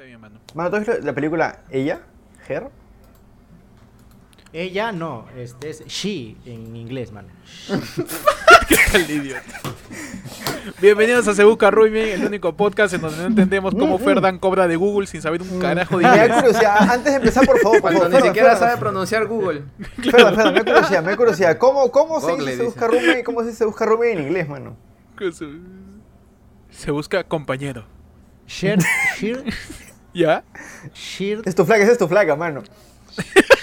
Está bien, mano. Mano, ¿tú has visto la película Ella? ¿Her? Ella no, este es she en inglés, mano. ¿Qué tal, idiota? Bienvenidos a Se Busca Ruimen, el único podcast en donde no entendemos cómo Ferdan cobra de Google sin saber un carajo de Me da inglés. curiosidad, antes de empezar, por favor, por Cuando favor, ni Ferdan, siquiera Ferdan, sabe pronunciar Google. Ferdan, Ferdan, me da curiosidad, me da curiosidad. ¿Cómo, cómo se Google dice se dice. busca roommate? ¿Cómo se dice se busca roommate en inglés, mano? Se busca compañero. Sheer, ¿Ya? sheer, Es tu flaca, esa es tu flaca, mano.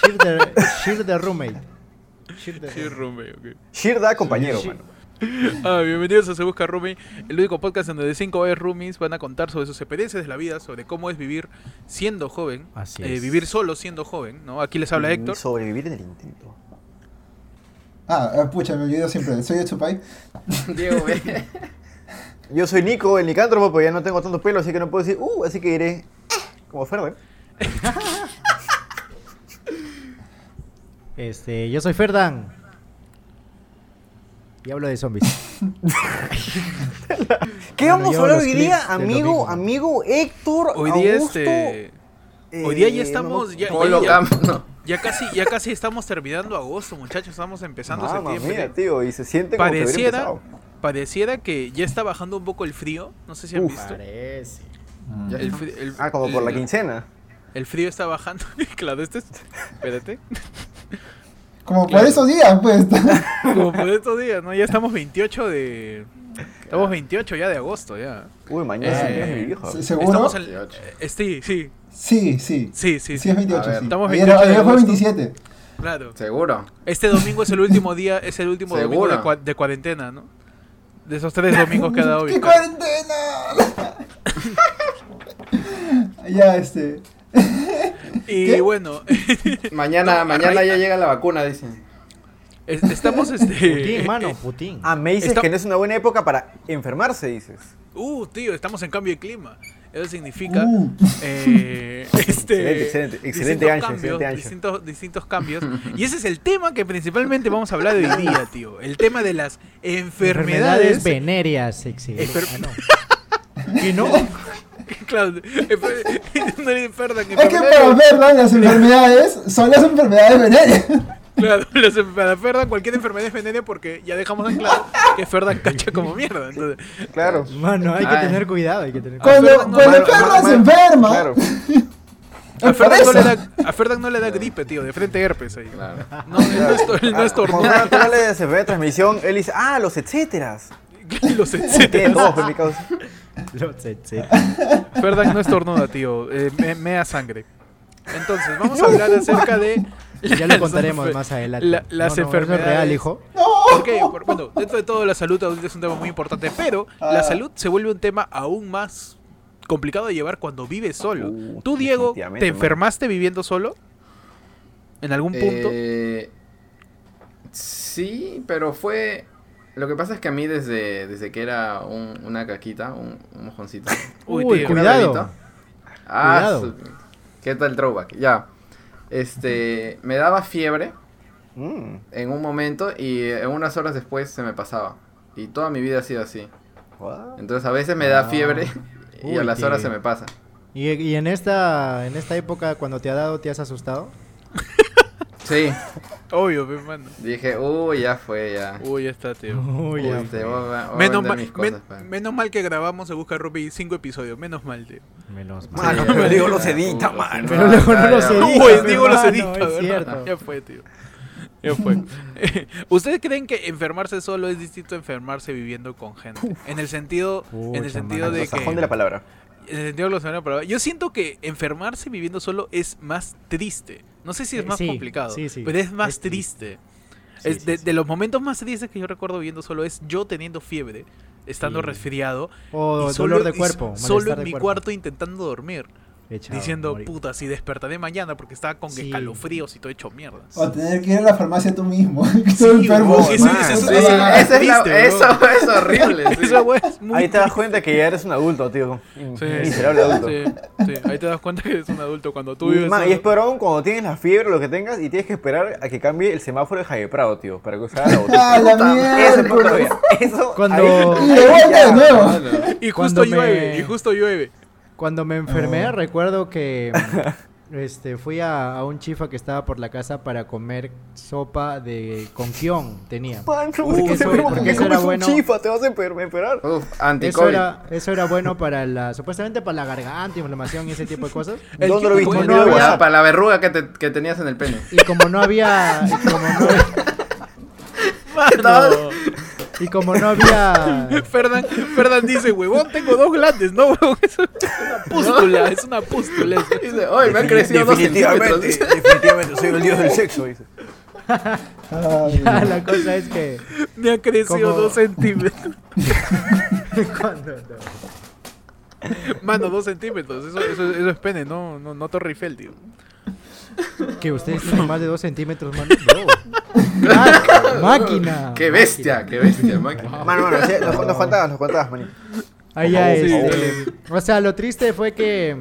sheer the, sheer the roommate. Sheer the Sí, roommate, ok. Shir da compañero, Sí. mano. Ah, bienvenidos a Se Busca Roommate, el único podcast en donde cinco veces roomies van a contar sobre sus experiencias de la vida, sobre cómo es vivir siendo joven, Así eh, es. vivir solo siendo joven, ¿no? Aquí les habla Héctor. Sobrevivir en el intento. Ah, ah, pucha, me olvido siempre. Soy de Chupay. Diego. Yo soy Nico, el nicántropo, pero ya no tengo tanto pelo, así que no puedo decir, uh, así que diré, eh, como Ferdan. Este, yo soy Ferdan. Y hablo de zombies. ¿Qué Bueno, vamos a hablar hoy día, amigo, amigo Héctor, Hoy día Augusto? este... Hoy día ya eh, estamos, no- ya, Polo ya- Camp, no. ya casi, ya casi estamos terminando agosto, muchachos, estamos empezando Mamma septiembre. mía, tío, y se siente como que Pareciera, pareciera que ya está bajando un poco el frío, no sé si han Uf. visto. Parece. Ya El, el- Ah, como por la quincena. El frío está bajando. claro, este es. Espérate. Como por esos días, pues. Como por estos días, ¿no? Ya estamos 28 de. Estamos 28 ya de agosto, ya. Uy, mañana Eh, es mi viejo. ¿se- ¿Seguro? Estamos en. 28. eh, sí, sí, Sí, sí. sí, sí. Sí, es 28. A ver, sí. estamos Ayer, 28 de ayer fue agosto. 27. Claro. Seguro. Este domingo es el último día, es el último domingo de, de cuarentena, ¿no? De esos tres domingos que ha dado ¡Qué cuarentena! Ya, este. Y ¿Qué? bueno, Mañana, No, mañana ya llega la vacuna, dicen. es- estamos este. Putin, mano, Putin. Ah, me dices Está- que no es una buena época para enfermarse, dices. Uh, tío, estamos en cambio de clima. Eso significa Uh. eh, este, Excelente, excelente, excelente distintos gancho, cambios, excelente gancho. distintos, distintos cambios. Y ese es el tema que principalmente vamos a hablar hoy día, tío. El tema de las enfermedades. venéreas, excelente. Enfer- Ah, no. ¿Qué no? claro, no le Es que para Ferdan las enfermedades son las enfermedades venéreas. Claro, para Ferdan cualquier enfermedad es veneno porque ya dejamos en claro que Ferdan cacha como mierda. Entonces, Claro. Mano, hay que Ay. tener cuidado, hay que tener Cuando, Ferdan no- cuando se enferma, Claro. a, es Ferdan no le da, a Ferdan no le da gripe, tío, de frente herpes ahí. Claro. No, él no es, no es Ah, tornudo. Ferdan Torres de enfermedad de transmisión, él dice, ah, los etcéteras. Los Tiene etcétera. todos, mi causa. Los. Ferdan no es tornuda, tío. Eh, me, mea sangre. Entonces, vamos a hablar acerca de. Ya lo contaremos más adelante. la- las No, no, eso es enfermedades. real, hijo. ¿Por qué? Por- bueno, dentro de todo, la salud adulta es un tema muy importante, pero la Ah. salud se vuelve un tema aún más complicado de llevar cuando vives solo. Uh, ¿Tú, Diego, te enfermaste viviendo solo? ¿En algún punto? Eh, sí, pero fue. Lo que pasa es que a mí desde, desde que era un- una caquita, un, un mojoncito. Uy, Uy, tío. cuidado. Ah, Cuidado. su- ¿Qué tal throwback? Ya. Este, me daba fiebre Mm. en un momento y en unas horas después se me pasaba. Y toda mi vida ha sido así. What? Entonces a veces me da Ah. fiebre y Uy, a las horas tío. se me pasa. ¿Y, y en esta en esta época cuando te ha dado te has asustado? Sí, Obvio, mi mano. dije, uy, ya fue, ya. Uy, ya está, tío. Uy, ya Este, fue. voy a- voy a Menos mal, mis cosas, men- menos mal que grabamos Se Busca Ruby cinco episodios. Menos mal, tío. Menos mal. Mano, Sí, pero digo, los edita, mano. Pero luego no ya, los edita. Uy, pues, digo los edita. Ya fue, tío. Ya fue. ¿Ustedes creen que enfermarse solo es distinto a enfermarse viviendo con gente? En el sentido, en el sentido de El que de la palabra. en el sentido de la palabra. Yo siento que enfermarse viviendo solo es más triste. No sé si es Eh, más sí, complicado, sí, sí, pero es más es triste. Es de, los momentos más tristes que yo recuerdo viviendo solo es yo teniendo fiebre, estando resfriado O dolor de cuerpo. solo en mi cuerpo. cuarto intentando dormir, Echado, diciendo morir. puta si despertaré mañana porque estaba con Sí. escalofríos y todo hecho mierda. O tener que ir a la farmacia tú mismo. Eso- es- Sí, eso es horrible. sí. Muy Ahí te das cuenta que ya eres un adulto, tío. Sí, Miserable adulto. sí, sí, ahí te das cuenta que eres un adulto cuando tú vives Man, y es peor aún cuando tienes la fiebre o lo que tengas y tienes que esperar a que cambie el semáforo de Jaime Prado, tío, para que haga la botella. ¡Ah, la Eso. Cuando- ahí- ya. Y justo llueve, y justo llueve. Cuando me enfermé, recuerdo que este, fui a, a un chifa que estaba por la casa para comer sopa de con kion, tenía. Mano, Porque ¿por qué eso- porque eso era bueno. chifa? Te vas a enfer- enfermar. Uf, Eso era, eso era bueno para la, supuestamente para la garganta, inflamación y ese tipo de cosas. El ¿Dónde lo viste? como ¿En no había- WhatsApp? Para la verruga que, te- que tenías en el pene. Y como no había, y como no, Mano. Y como no había, Ferdan, Ferdan dice, huevón, tengo dos glandes, ¿no, huevón? Es una pústula, es una pústula. eso. Dice, hoy me han crecido dos centímetros. Definitivamente, soy el dios del sexo, dice. Ay, ya, la cosa es que Me ha crecido Como- dos centímetros. cuando no. Mano, dos centímetros. Eso, eso, eso es pene, no, no, no Torre Eiffel, tío. Que ustedes tienen más de dos centímetros, mano. No. Máquina. Qué bestia, máquina. qué bestia, máquina. Mano, mano, sí, nos, nos contabas, nos contabas, manito. Ahí ya, Sí. este, o sea, lo triste fue que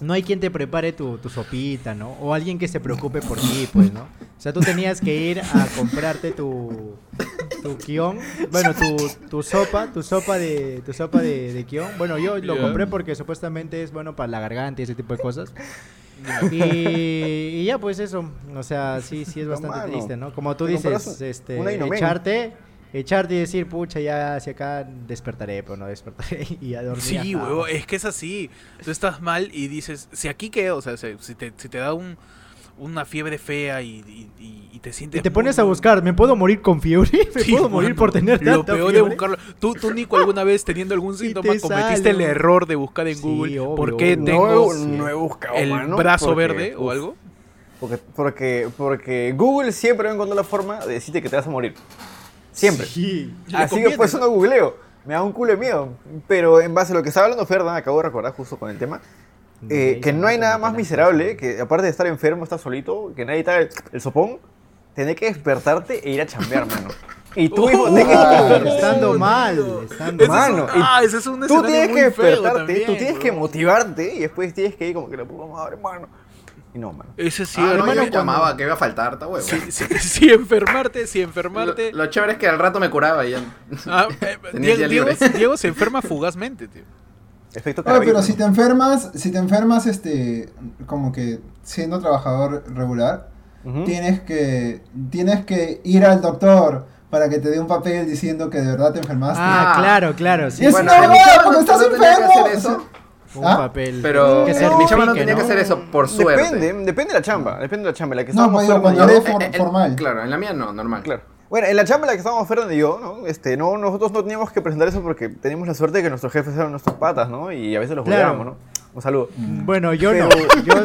no hay quien te prepare tu, tu sopita, ¿no? O alguien que se preocupe por ti, pues, ¿no? O sea, tú tenías que ir a comprarte tu tu kion, bueno, tu, tu sopa, tu sopa de tu sopa de, de kion. Bueno, yo lo compré porque supuestamente es bueno para la garganta y ese tipo de cosas. Y, y ya pues eso, o sea, sí, sí es No, bastante mano. triste, ¿no? Como tú dices, este, echarte, echarte y decir, pucha, ya hacia acá despertaré, pero no despertaré y a dormir. Sí, huevón, es que es así. Tú estás mal y dices, si aquí quedo, o sea, si te, si te da un, una fiebre fea y, y- y- te sientes... Y te muy, pones a muy- buscar, ¿me puedo morir con fiebre? ¿Me Sí, puedo morir mano, por tener Lo tanta peor de buscarlo. ¿Tú, tú, Nico, alguna vez teniendo algún síntoma te cometiste sale, el error de buscar en Sí, Google obvio, por qué obvio. tengo no, no he buscado, el mano, brazo porque, verde o uf, algo? Porque, porque, porque Google siempre va a encontrar la forma de decirte que te vas a morir. Siempre. Sí. Así conviene, que por eso ¿no? no googleo. Me da un culo de miedo. Pero en base a lo que estaba hablando Ferdan, acabo de recordar justo con el tema, eh, que no hay nada más miserable que, aparte de estar enfermo, estar solito, que nadie te haga el, el sopón, tener que despertarte e ir a chambear, mano. Y tú mismo Oh, tienes que despertarte. Estando mal, estando Ese es ah, ese es un Tú tienes muy que despertarte, también, tú tienes que huevón. motivarte y después tienes que ir como que la puta madre, mano. Y no, mano. Ese sí, Ah, no, hermano. yo me cuando- llamaba, que iba a faltar, está huevo. Si, si, si enfermarte, si Lo, enfermarte. lo chévere es que al rato me curaba y ya. Ah, eh, Diego. Diego- Diego se enferma fugazmente, tío. Efecto Oye, pero si te enfermas, si te enfermas, este, como que siendo trabajador regular, tienes que, tienes que ir al doctor para que te dé un papel diciendo que de verdad te enfermaste. Ah, Ah. claro, claro, sí. Y es Bueno, una chamba porque estás enfermo. Un ¿Ah? papel. Pero que mi chamba no tenía que hacer eso por suerte. Depende, depende de la chamba, depende de la chamba. en La que No, estábamos pues cuando yo- eres for- Eh, eh, formal. Claro, en la mía no, normal. Claro. Bueno, en la chamba en la que estábamos Fernan y yo, ¿no? Este, no, nosotros no teníamos que presentar eso porque teníamos la suerte de que nuestros jefes eran nuestros patas, ¿no? Y a veces los Claro. jugábamos, ¿no? Un saludo. Bueno, yo no. Yo,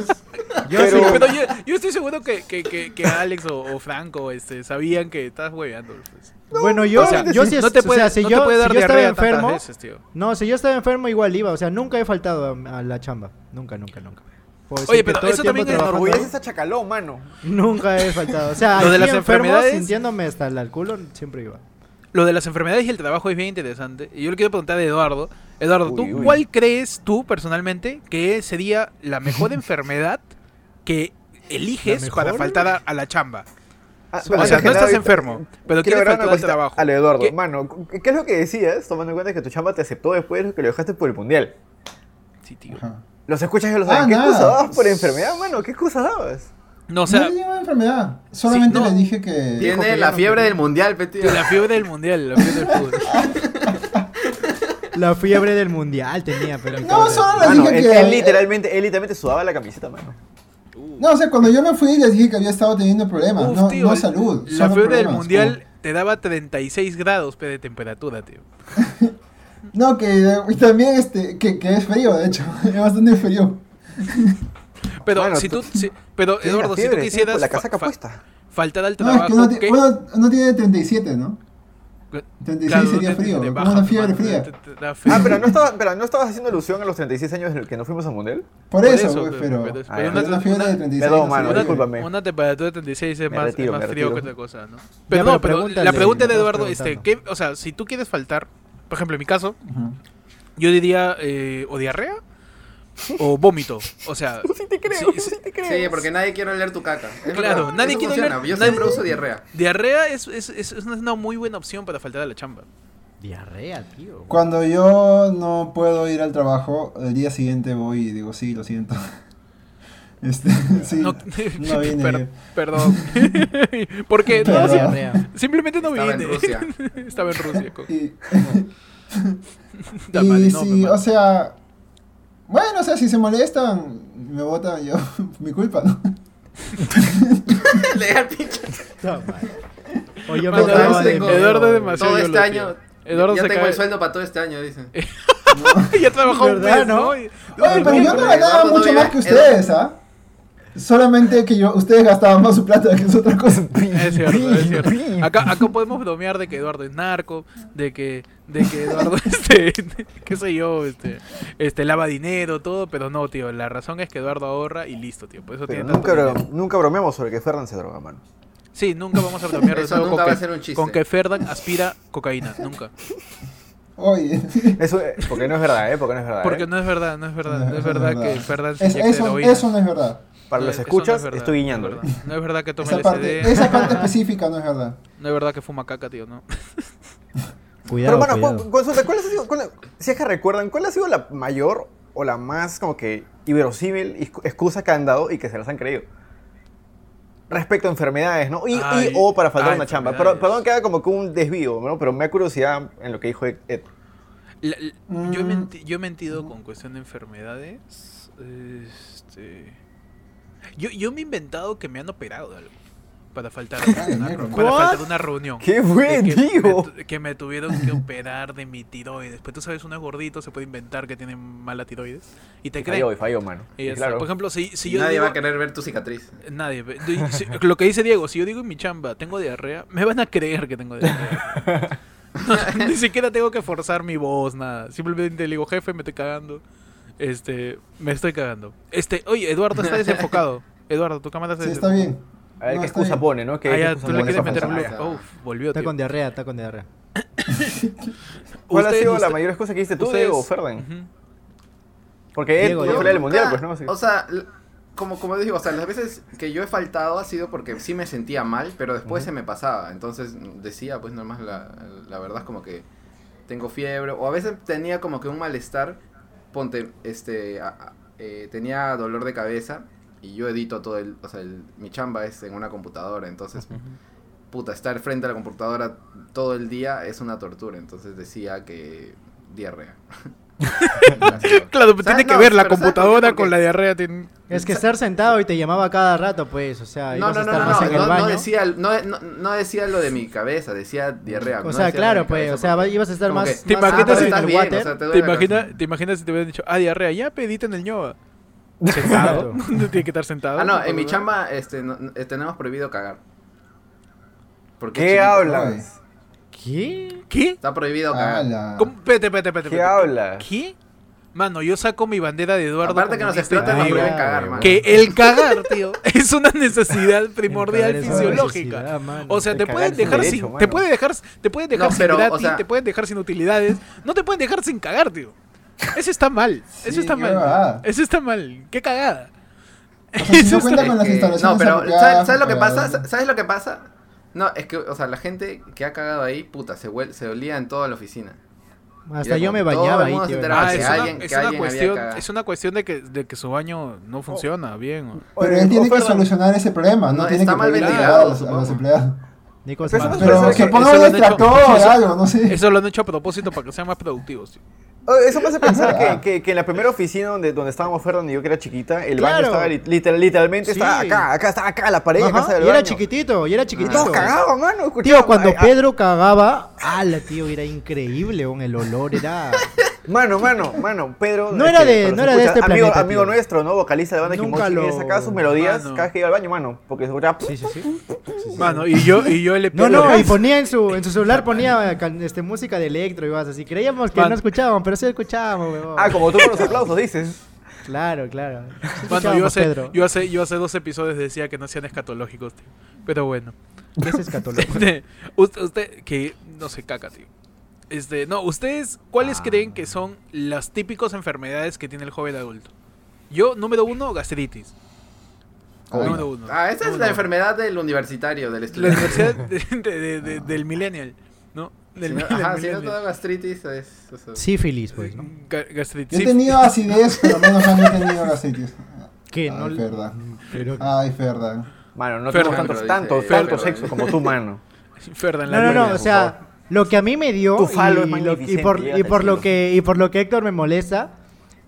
yo Pero- sí- Pero yo, yo estoy seguro que, que, que, que Alex o, o Franco este, sabían que estás hueveando. pues. bueno, yo, o sea, yo sí, no te o puede, sea, si no yo, te puede dar si yo estaba enfermo, veces, tío. no, si yo estaba enfermo igual iba, o sea, nunca he faltado a, a la chamba, nunca, nunca, nunca. Oye, pero todo el eso tiempo también es trabajando- Enorgulleces a Chacalón, mano. Nunca he faltado, o sea, Lo de las enfermo, enfermedades- sintiéndome hasta el culo, siempre iba. Lo de las enfermedades y el trabajo es bien interesante. Y yo le quiero preguntar a Eduardo. Eduardo, ¿tú Uy, cuál crees tú personalmente que sería la mejor enfermedad que eliges ¿La para faltar a, a la chamba? Ah, O sea, no estás enfermo, pero quiero quieres faltar al trabajo. Al Eduardo, ¿Qué? mano, ¿qué qué es lo que decías? Tomando en cuenta que tu chamba te aceptó después de que lo dejaste por el mundial. Sí, tío. Ajá. Los escuchas y lo saben. Ah, ¿Qué nada. excusa dabas por enfermedad, mano? ¿Qué excusa dabas? No, o no sea, le dio una enfermedad. Solamente no. le dije que. Tiene que la no fiebre del mundial, pe, tío. la fiebre del mundial, la fiebre del fútbol. La fiebre del mundial tenía, pero... No, solo le Mano, dije él, que. él literalmente, él literalmente sudaba la camiseta, mano. No, o sea, cuando yo me fui les dije que había estado teniendo problemas. Uf, no, tío, no salud. La fiebre del mundial como- te daba 36 grados pe, de temperatura, tío. No, que y también este, que, que es frío, de hecho. Es bastante frío. Pero Bueno, si tú- tú, si- pero Eduardo, si fiebre, tú tienes quisieras la casaca fa- puesta. faltar al No, es trabajo, que uno, uno- uno tiene 37, ¿no? 36 Claro, sería te- te- frío, te como baja, una fiebre fría. te- te. Ah, pero no, estaba, pero no estabas haciendo alusión a los 36 años en el que nos fuimos al mundial. Por, Por eso, eso, pues, pero- pero. pero- pero una, una- fiebre una- de 36 Perdón, no mano, discúlpame. Una temperatura de 36 es Me más, retiro, es más frío retiro. que otra cosa, ¿no? Pero pero no, pero la pregunta de Eduardo, este, ¿qué, o sea, si tú quieres faltar, por ejemplo, en mi caso, yo diría eh, o diarrea o vómito. O sea, Sí te creo, Sí, sí. sí te creo. Sí, porque nadie quiere oler tu caca. Es Claro, verdad, nadie eso quiere funciona. oler- Yo nadie- siempre uso diarrea. diarrea es, es, es, es una muy buena opción para faltar a la chamba. Diarrea, tío. Cuando yo no puedo ir al trabajo, el día siguiente voy y digo, sí, lo siento. Este, sí, No, no, vine. per- perdón. Porque no, simplemente no Estaba en vine. Rusia. Estaba en Rusia. Y, Da no, sí, o sea, bueno, o sea, si se molestan, me votan yo, mi culpa, ¿no? Legal, pinche. No, man. O yo me Eduardo es demasiado Todo este año. Eduardo ya se tengo cae- el sueldo para todo este año, dicen. ya trabajó un ¿Verdad, mes, no? ¿no? Oye, pero yo no ganaba no mucho más que ustedes, ¿ah? Solamente que yo, ustedes gastaban más su plata, que es otra cosa. Es cierto, es cierto. Acá, acá podemos bromear de que Eduardo es narco, de que, de que Eduardo, este, qué sé yo, este, este, lava dinero, todo, pero no, tío, la razón es que Eduardo ahorra y listo, tío, por eso Pero tiene nunca, bro- nunca bromeamos sobre que Fernan se droga, mano. Sí, nunca vamos a bromear Eso nunca con va que, a ser un chiste. con que Ferdan aspira cocaína, nunca. Oye, Eso, eh, porque no es verdad, ¿eh? Porque no es verdad. Porque ¿eh? no es verdad, no es verdad, no es verdad que Ferdan se Es- eso, heroína. eso no es verdad. Para No, los no escuchas, es estoy no es guiñándole. verdad. No es verdad que tome Esa parte, LSD, esa parte específica no es verdad. no es verdad que fuma caca, tío, no. Cuidado, Pero, cu- consulta, ¿cuál ha sido, cuál- si es que recuerdan, cuál ha sido la mayor o la más como que inverosímil excu- excusa que han dado y que se las han creído? Respecto a enfermedades, ¿no? Y, o para faltar una chamba. Pero, perdón que haga como que un desvío, ¿no? Pero me da curiosidad en lo que dijo Ed. Ed. La- la- yo, he Mm. menti- yo he mentido con cuestión de enfermedades. Este. Yo, yo me he inventado que me han operado de algo. Para faltar, a una, para faltar a una reunión. ¿Qué fue, De que, tío? me, que me tuvieron que operar de mi tiroides. Pues tú sabes, uno es gordito, se puede inventar que tiene mala tiroides. Y te creen. falló, y falló, mano. Y Y ya está. claro. Por ejemplo, si, si yo Nadie digo, va a querer ver tu cicatriz. Nadie. si- lo que dice Diego, si yo digo en mi chamba, tengo diarrea, me van a creer que tengo diarrea. No, ni siquiera tengo que forzar mi voz, nada. Simplemente le digo, jefe, me estoy cagando. Este, me estoy cagando. Este, oye, Eduardo está desenfocado. Eduardo, tu cámara se Sí, está bien. A ver No, qué está excusa bien. pone, ¿no? ¿Qué Ah, ya, tú le quieres meter blue. Uf, volvió, Está tío. con diarrea, está con diarrea. ¿Cuál ha sido la mayor excusa que diste tú, ustedes- Diego, Ferdan? Ujú. Porque Diego. fue del mundial, Nunca- pues, ¿no? Así. O sea, como, como digo, o sea, las veces que yo he faltado ha sido porque sí me sentía mal, pero después se me pasaba. Entonces decía, pues nomás la, la verdad es como que tengo fiebre. O a veces tenía como que un malestar. Ponte, este, a- a- eh, tenía dolor de cabeza y yo edito todo el, o sea, el- mi chamba es en una computadora, entonces, puta, estar frente a la computadora todo el día es una tortura. Entonces decía que diarrea. Claro, ¿Sabes? tiene que ver la pero computadora con la diarrea. tiene- Es que estar sentado y te llamaba cada rato, pues, o sea, No, ibas a no, no, estar no, más no, en el no, baño. no decía, no, no, decía lo de mi cabeza, decía diarrea. o sea, claro, pues, o sea, ibas a estar más, que- ¿Te más imaginas si water. te ¿Te duele la imaginas, cabeza. ¿Te imaginas si te hubieran dicho, ah, diarrea, ya pedite en el ñoba? Sentado. No tiene que estar sentado. Ah, no, en mi chamba este, eh, tenemos prohibido cagar. Porque ¿Qué hablas? ¿Qué? ¿Qué? Está prohibido cagar. Espérate, espérate. ¿Qué hablas? ¿Qué? Mano, yo saco mi bandera de Eduardo. Aparte que nos explotan, nos prohíben ya, cagar, mano. que el cagar, tío, es una necesidad primordial fisiológica. necesidad, mano. O sea, te pueden dejar derecho, sin, mano. te pueden dejar, te pueden dejar No, sin pero, o gratis, sea- te pueden dejar sin utilidades, no te pueden dejar sin cagar, tío. Eso está mal, eso está mal, eso está mal, qué cagada. O sea, si Eso no está- cuenta con las Es que- instalaciones no, pero ¿sabes, sabes lo que pasa? ¿Sabes lo que pasa? No, es que, o sea, la gente que ha cagado ahí, puta, se, huel- se olía en toda la oficina. Hasta yo me bañaba ahí, tío. Ah, es una, alguien- es cuestión, es una cuestión de que, de que su baño no funciona bien. o- Pero él tiene que solucionar ese problema, no, No, tiene está que mal ventilado, a los, a los empleados. Nico, se eso Pero que pongan un lo han hecho- extractor, eso- algo, no sé. Eso lo han hecho a propósito para que sean más productivos. tío. Oh, Eso me hace pensar que, que, que en la primera oficina donde, donde estábamos Ferdan y yo que era chiquita, el baño estaba li- literal- literalmente Sí. estaba acá, acá, estaba acá, la pared, acá Ajá, estaba el y era baño. chiquitito, y era chiquitito. todos cagaban, mano. Tío, cuando ay, ah, Pedro cagaba, ala, tío, era increíble, el olor era... Mano, mano, mano, Pedro. No era de- no era de este amigo, planeta, Amigo tío. nuestro, ¿no? Vocalista de banda Nunca Kimochi, lo- sacaba sus melodías Mano. cada vez que iba al baño, mano. Porque se escuchaba. Sí, sí, sí. Mano, y yo, y yo le No, no, y ponía en su, en su celular ponía este, música de electro y vas así. Creíamos que no escuchábamos, pero sí escuchábamos, weón. Ah, como tú con los aplausos dices. Claro, claro. Mano, yo hace, Pedro. yo, hace, yo hace dos episodios decía que no sean escatológicos, tío. Pero bueno. ¿Qué es escatológico? Este, usted, usted- que no se caca, tío. Este, no, ustedes, ¿cuáles Ah. creen que son las típicas enfermedades que tiene el joven adulto? Yo, número uno, gastritis. Número uno. Ah, esa es la uno. enfermedad del universitario, del La estudiante. universidad de- de- de- de- del millennial, ¿no? Del Si no, mil- del ajá, si no millennial. te da gastritis es... o sea, Sífilis, pues, ¿no? Ga- gastritis. Yo he tenido acidez, pero menos mal no he tenido gastritis. Que Ay, no... verdad. Pero... Ay, verdad. Mano, no tenemos tanto, pero tanto, tanto sexo como tú, mano. Ferdan, la No, no, no, o sea, lo que a mí me dio Tu falo es y, lo- y por, y por lo que y por lo que Héctor me molesta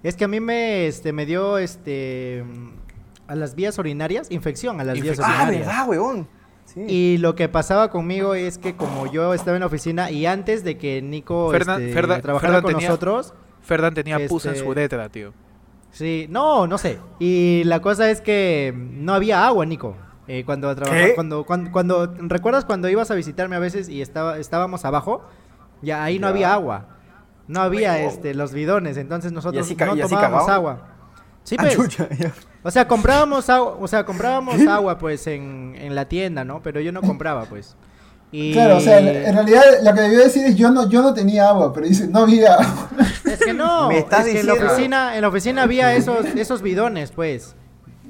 es que a mí me este me dio este a las vías urinarias, infección a las vías. Ah, urinarias. verdad, weón. Sí. Y lo que pasaba conmigo es que como yo estaba en la oficina y antes de que Nico Fernan- este, trabajara Ferdan con tenía- nosotros, Ferdan tenía pus en Este- su uretra, tío. sí, no, no sé. Y la cosa es que no había agua, Nico. Eh, cuando, trabajaba- ¿Qué? cuando, cuando, cuando, ¿recuerdas cuando ibas a visitarme a veces y estaba, estábamos abajo? Ya ahí no Ya. había agua. No había este los bidones, entonces nosotros así no tomábamos agua. Sí, Ah, pues. ya. O sea, comprábamos agua, o sea, comprábamos agua pues en, en la tienda, ¿no? Pero yo no compraba, pues. Y Claro, o sea, en realidad lo que debió decir es yo no, yo no tenía agua, pero dice, no había agua. es que no, Me estás es que en la diciendo- oficina, en la oficina había esos esos bidones, pues.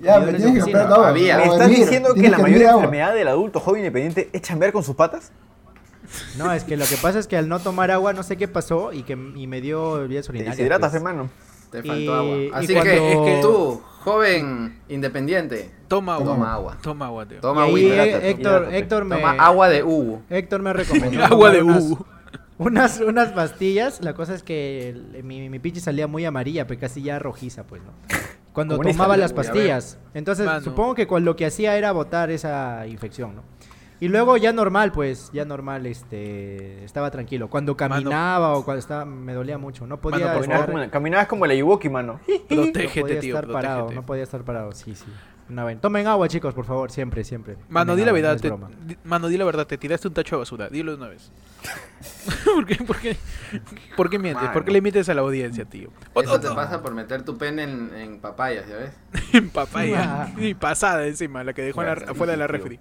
Ya, me tienes que oficina. comprar agua. Había. o ¿Me estás diciendo que la mayor agua. enfermedad del adulto joven independiente es chambear con sus patas? No, es que lo que pasa es que al no tomar agua no sé qué pasó y que y me dio vías Te urinarias. deshidratas, pues. hermano. Te faltó Y- agua. Así cuando- que, es que- tú, joven independiente, Toma agua. toma agua. Toma agua, tío. Toma hidrátate, Héctor. Héctor me Toma agua de Hugo. Héctor me recomendó Agua de unas- Hugo. Unas, unas pastillas, la cosa es que el- mi, mi pichi salía muy amarilla, pero casi ya rojiza, pues, ¿no? Cuando Comunista, tomaba ¿no? las pastillas. Entonces, Mano. supongo que con lo que hacía era botar esa infección, ¿no? Y luego ya normal, pues, ya normal, este, estaba tranquilo. Cuando caminaba o cuando estaba, me dolía mucho. No podía Mano, por estar, Caminabas como, caminabas como la Iwoki, mano. no Protégete, podía tío. estar parado, protégete. no podía estar parado, sí, sí. Una vez. Tomen agua, chicos, por favor, siempre, siempre. Mano, Tomen di la agua, verdad, te, broma. di- mano, di la verdad, te tiraste un tacho de basura, dilo de una vez. ¿Por qué, por qué, por qué mientes? ¿Por qué le mientes a la audiencia, tío? Eso te pasa por meter tu pene en, en papayas, ¿ya ves? En papaya. Ah. Y pasada encima, la que dejó en la- Gracias, afuera de la refri.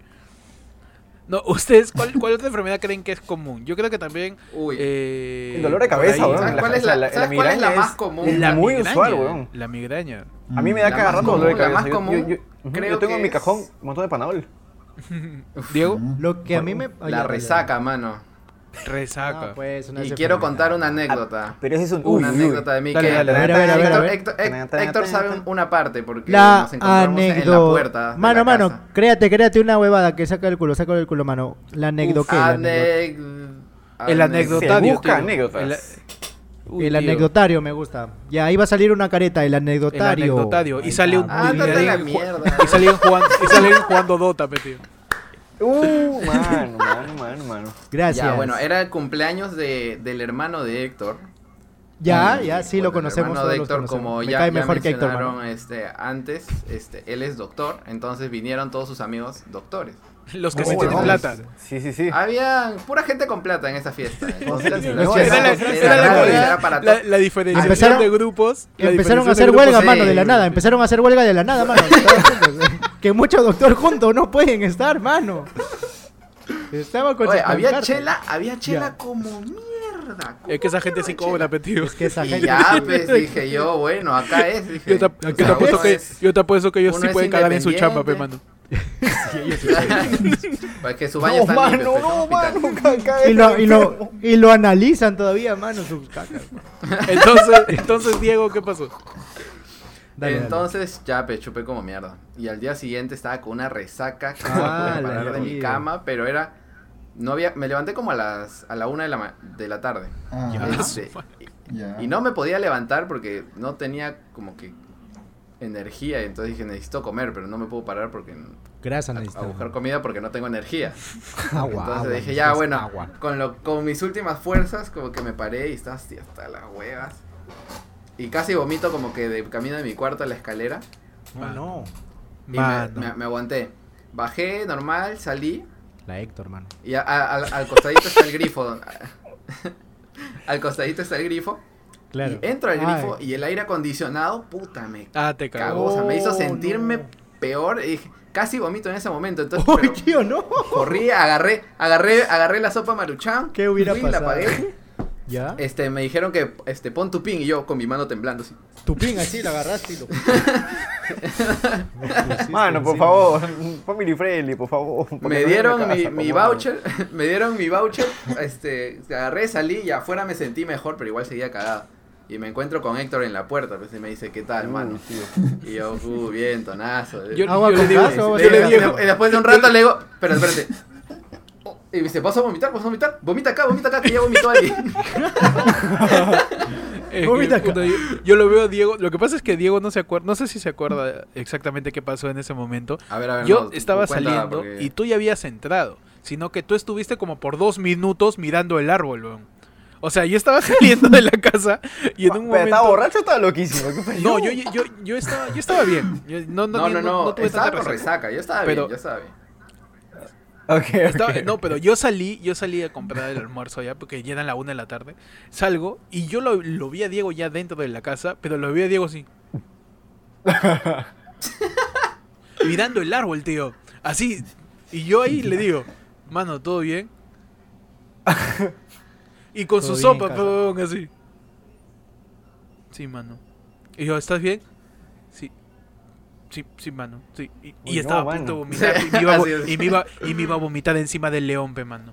No, ¿ustedes cuál, cuál otra enfermedad creen que es común? Yo creo que también... Uy. eh, El dolor de cabeza, weón. ¿Sabes La- cuál es la- la- sabes la cuál es la migraña más común? es La muy migraña, usual, weón. La migraña. A mí me da cada rato dolor de común, la cabeza. más Yo- común, yo, yo- ujú, creo yo tengo en que mi es- cajón un montón de panadol. Diego, Lo que a mí me... La resaca, mano. Resaca. Ah, pues, Y quiero contar una anécdota. Pero ese es un... una uy, anécdota de mí Dale, que dale, dale. A ver, a ver, a ver, Héctor, a ver. Héctor- Héctor sabe un- una parte porque La nos encontramos en la anécdota. puerta. de Mano, la mano, casa. créate, créate una huevada que saca del culo, saca del culo, mano. La anécdota. anécdota. Anec- El anec- anecdotario. busca anécdotas. El, Uy, el tío. anecdotario me gusta. Ya, ahí va a salir una careta, el El anecdotario. anecdotario. Y Ahí sale un... Ah, y. Y y salían jugando Dota, pe, tío. Uh, mano, mano, mano, mano. Gracias. Ya, bueno, era el cumpleaños de, del hermano de Héctor. Ya, Y, ya, sí lo bueno, el conocemos. hermano todos de Héctor, como Me ya, cae ya mejor que Héctor, este, antes, este, él es doctor, entonces vinieron todos sus amigos doctores. Los que Oh, sí tienen plata. Sí, sí, sí. Había pura gente con plata en esa fiesta. Era la diferenciación Empezaron- de grupos. Empezaron a hacer de huelga, mano, de la nada. Empezaron a hacer huelga de la nada, mano. Eh. que muchos doctor juntos no pueden estar, mano. Estaba con Oye, había chela, había chela Ya. como mierda. Es que esa gente sí cobra, pe, tío. Es que esa Y gente. ya, pues dije yo, bueno, acá es. Dije, Yo te, o apuesto que, es- yo te apuesto que ellos sí pueden cagar en su chamba, pe, independiente. mano. Pues que su baño No, está mano, limpio, pues, no, mano, ca- ca- Y lo, y, lo, y lo analizan todavía, mano, sus cacas. Entonces, entonces, Diego, ¿qué pasó? Dale, dale. Entonces ya pe, chupé como mierda. Y al día siguiente estaba con una resaca que Ah, parar de mi cama, pero era no había me levanté como a las a la una de la de la tarde. Ah, Ya. Este, y no me podía levantar porque no tenía como que energía, y entonces dije, necesito comer, pero no me puedo parar porque Grasa a, a buscar comida porque no tengo energía. Agua, Entonces agua, dije, ya bueno, agua. con lo con mis últimas fuerzas como que me paré y estaba así hasta las huevas. Y casi vomito como que de camino de mi cuarto a la escalera. Oh, no. Y me, Mano. me- me aguanté. Bajé normal, salí La Héctor, mano. y a- a- al, al costadito está el grifo. al costadito está el grifo. Claro. Y entro al grifo Ay. y el aire acondicionado, puta, me Ah, te cagó. cagó. O sea, me hizo Oh, sentirme no. peor. Y casi vomito en ese momento. Entonces, ¡Uy, pero tío, no! corrí, agarré, agarré, agarré la sopa maruchan. ¿Qué hubiera fui, pasado? La apagué. ¿Ya? Este, me dijeron que este, pon tu pin y yo con mi mano temblando así. Tu pin así, la agarraste y lo... Mano, por favor, family friendly, por favor. Me dieron mi, casa, mi voucher, me dieron mi voucher, este, agarré, salí y afuera me sentí mejor, pero igual seguía cagado. Y me encuentro con Héctor en la puerta, pues y me dice, ¿qué tal, mano? Uy, tío. Y yo, uh, bien, tonazo. Yo, yo le digo, yo le Y después de un rato le digo, pero espérate. Oh, Y me dice, ¿vas a vomitar? ¿Vas a vomitar? Vomita acá, vomita acá, que ya vomitó alguien. Es que, Vomita acá. puta, yo, yo lo veo a Diego. Lo que pasa es que Diego no se acuerda. No sé si se acuerda exactamente qué pasó en ese momento. A ver, a ver, Yo no, estaba saliendo porque- y tú ya habías entrado. Sino que tú estuviste como por dos minutos mirando el árbol, weón. O sea, yo estaba saliendo de la casa y en un ¿Pero momento. estaba borracho o estaba loquísimo? No, yo, yo, yo, estaba, yo estaba bien. Yo- no, no, No, no, no, tuve estaba tanta con resaca. yo estaba Pero- bien, yo estaba bien. Ok, Estaba- ok. no, pero yo salí, yo salí a comprar el almuerzo ya, porque ya eran la una de la tarde. Salgo y yo lo, lo vi a Diego ya dentro de la casa, pero lo vi a Diego así. mirando el árbol, tío. Así. Y yo ahí le digo, mano, ¿todo bien? y con Todo su sopa, perdón, así. Sí, mano. Y yo, ¿estás bien? Sí. Sí, sí, mano. Sí. Y, y Uy, no, estaba a punto de vomitar. Y me, iba y me iba- y me iba a vomitar encima del león, pe, mano.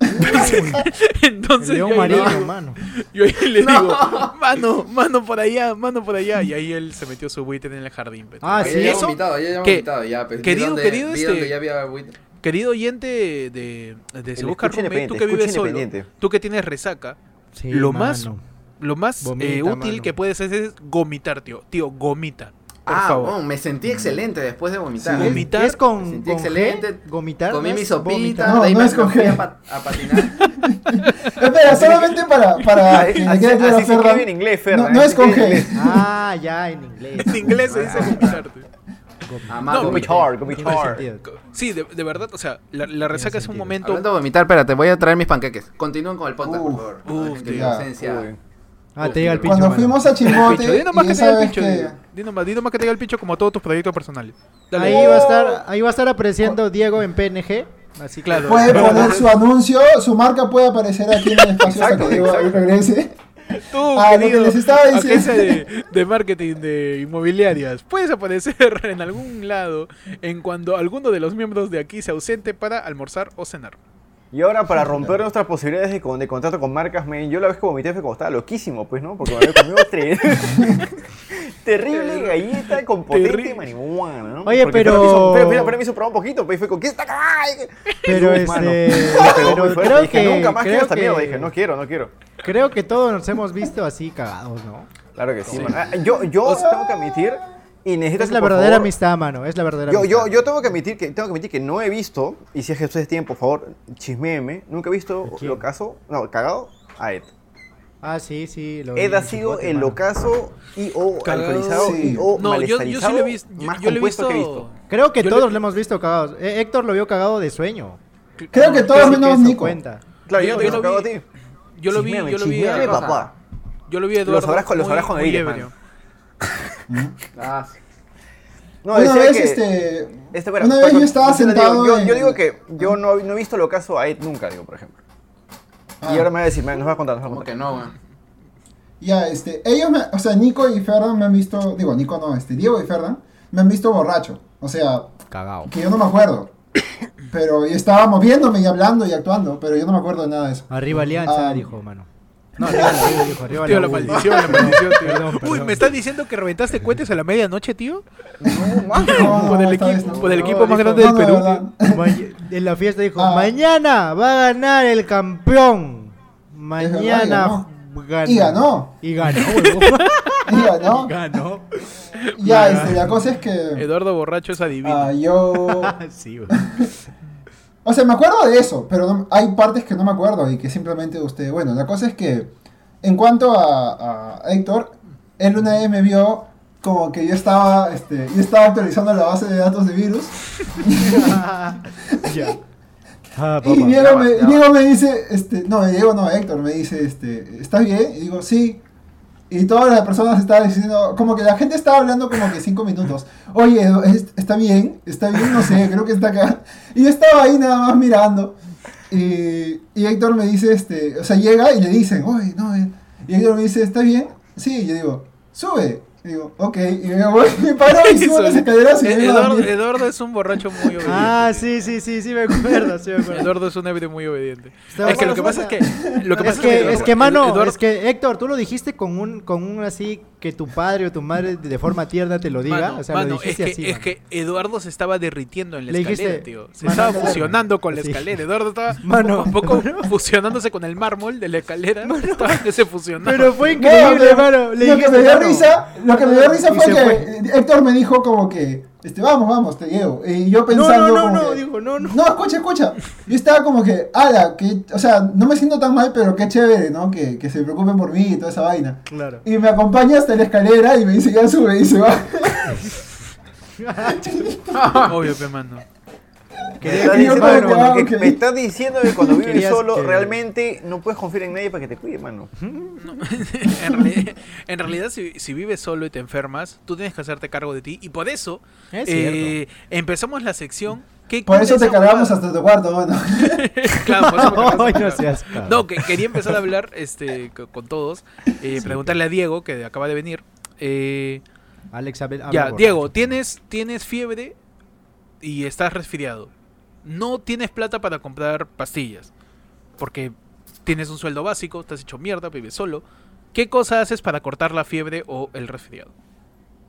Entonces El león yo marino, digo- mano. yo ahí le digo, mano, mano por allá, mano por allá. Y ahí él se metió su buitre en el jardín. pe. Ah, sí, eso- vomitado, ya que- vomitado, ya. Pues, querido- querido, este- donde ya había buitre. Querido oyente de, de Se El Busca Roommate, tú que vives solo, tú que tienes resaca, Sí, Lo más- lo más Vomita, eh, útil mano. que puedes hacer es gomitar, tío. Tío, gomita. Por ah, favor. bueno, me sentí excelente después de vomitar. Sí. ¿eh? Vomitar. Es con, Me sentí con excelente. G, vomitar. Comí ¿no mi sopita, vomitar? No, de ahí no me, es con a, pa- a patinar. Espera, solamente para, para Así, así, así se escribe en inglés, Ferdan. No, no es con G. Ah, ya, en inglés. En inglés se dice vomitarte. Ah, No, más Gomitar, vomité. gomitar. Tiene sentido. Sí, de, de verdad, o sea, la, la resaca es un momento. Hablando de vomitar, espérate, voy a traer mis panqueques. Continúen con el podcast, Uf. por favor. Uf, que ausencia-. Ah, te llega el pincho. Cuando mano. fuimos a Chimbote, Pincho, di nomás y que te diga el pincho. que... Diego. Di nomás, di nomás que te diga el pincho como todos tus proyectos personales. Dale. Ahí va a estar, ahí va a estar apareciendo Diego en PNG. Así Claro. Puede poner su anuncio, su marca puede aparecer aquí en el espacio hasta Exacto, que Diego exacto. regrese. Tú, Ah, querido les estaba diciendo. agencia de, de marketing de inmobiliarias, puedes aparecer en algún lado en cuando alguno de los miembros de aquí se ausente para almorzar o cenar. Y ahora, para romper nuestras posibilidades de, con- de contrato con marcas, men, yo la vez que vomité fue como estaba loquísimo, pues, ¿no? Porque me había comido tre- terrible galleta con potente marihuana, ¿no? Oye, Porque pero- Pero hizo, pero, pero- pero me hizo probar un poquito, pues, y fue con, ¿qué está? Pero mano. muy Pero creo dije, que. nunca más quiero esta mierda, que- dije, no quiero, no quiero. Creo que todos nos hemos visto así cagados, ¿no? Claro que sí, mano. Ah, Yo, yo tengo que admitir, y necesito Es la verdadera favor, amistad, mano. Es la verdadera Yo, yo, amistad. yo tengo que admitir que tengo que admitir que no he visto, y si es que ustedes tienen, por favor, chisméeme, nunca he visto ¿De quién? lo caso, no, cagado a Ed. Ah, sí, sí. Lo vi Ed ha sido el mano. ocaso y o Cagado. alcoholizado Sí. y o No, yo, yo sí lo he visto. Yo, más yo lo he visto. que he visto. Creo que yo todos lo hemos visto cagados. Eh, Héctor lo vio cagado de sueño. Creo que todos menos Nico. cuenta. Claro, Yo- yo, yo yo lo vi- ti. Yo lo vi, yo lo vi, yo lo vi a Eduardo. sabrás con- muy Man. Ah, No, Una vez, que... este... este, bueno, una vez yo estaba yo te digo, sentado yo, en- yo digo que yo no, no he visto lo caso a Ed nunca, digo, por ejemplo. Ah. Y ahora me va a decir, me- nos va a contar, nos va a como contar. que no, weón. Ya, este, ellos, me, o sea, Nico y Ferdan me han visto, digo, Nico no, este, Diego y Ferdan me han visto borracho. O sea, Cagado. que yo no me acuerdo. Pero y estaba moviéndome y hablando y actuando, pero yo no me acuerdo de nada de eso. Arriba Alianza, Ah. dijo, mano. No, arriba la U, dijo, arriba Tío, la la U. maldición, la maldición, tío. Perdón, Uy. ¿me estás diciendo que reventaste cohetes a la medianoche, tío? No, Por el equipo, no. por el No, equipo más grande del Perú, En la fiesta dijo, Ah. mañana va a ganar el campeón. Mañana y ganó. Y ganó. Y ganó. ganó. Ya, este, la cosa es que Eduardo Borracho es adivino. ah, yo... sí, güey. O sea, me acuerdo de eso, pero no- hay partes que no me acuerdo y que simplemente usted... Bueno, la cosa es que en cuanto a, a Héctor, él una vez me vio como que yo estaba, este, yo estaba actualizando la base de datos de virus ya. Ah, y. Diego, ya va, me, ya va. Diego me dice, este, no, Diego no, Héctor me dice, este, ¿estás bien? Y digo, sí. Y todas las personas estaban diciendo, como que la gente estaba hablando como que cinco minutos. Oye, ¿es- ¿está bien? ¿Está bien? No sé, creo que está acá. Y yo estaba ahí nada más mirando. Y, y Héctor me dice, este, o sea, llega y le dicen, oye, no, eh". y Héctor me dice, ¿está bien? Sí, yo digo, sube. Y digo, ok, y me voy, me paro y subo las escaleras y me a Eduardo, es un borracho muy obediente. Ah, sí, sí, sí, sí, me acuerdo, sí me acuerdo. Eduardo es un ebrio muy obediente. Es que lo que pasa es que. Lo que Es pasa que, es que, mano, Eduardo- es que Héctor, tú lo dijiste con un, con un así que tu padre o tu madre de forma tierna te lo diga. Mano, o sea, mano, lo es, dijiste que, así. es mano. que Eduardo se estaba derritiendo en la Le escalera, dijiste, tío. Se mano, estaba fusionando con la Sí. escalera. Eduardo estaba Mano. un poco fusionándose con el mármol de la escalera. Estaba que se fusionaba. Pero fue increíble, pero mano. Le que dijiste, me dio mano. risa, lo que me dio risa fue que fue. Héctor me dijo como que, este, vamos, vamos, te llevo. Y yo No, pensando no, no, como no, que- digo, no, no. No, escucha, escucha. Yo estaba como que, ala, que, o sea, no me siento tan mal, pero qué chévere, ¿no? Que, que se preocupen por mí y toda esa vaina. Claro. Y me acompaña hasta la escalera y me dice, ya sube y se va. Obvio, pe, mano. Me que diciendo que mano, cuando- que que- me estás diciendo que cuando vives solo que- realmente no puedes confiar en nadie para que te cuide, mano. en, reali- en realidad, si, si vives solo y te enfermas, tú tienes que hacerte cargo de ti. Y por eso Es eh, empezamos la sección. ¿Qué Por eso te cargamos hasta tu cuarto, bueno. Claro, por eso me no acá. seas cabrón. No, que quería empezar a hablar este, co- con todos. eh, preguntarle a Diego, que acaba de venir. eh, Alex, habla- ya. Diego, ¿tienes, tienes fiebre y estás resfriado. No tienes plata para comprar pastillas. Porque tienes un sueldo básico, estás hecho mierda, vives solo. ¿Qué cosa haces para cortar la fiebre o el resfriado?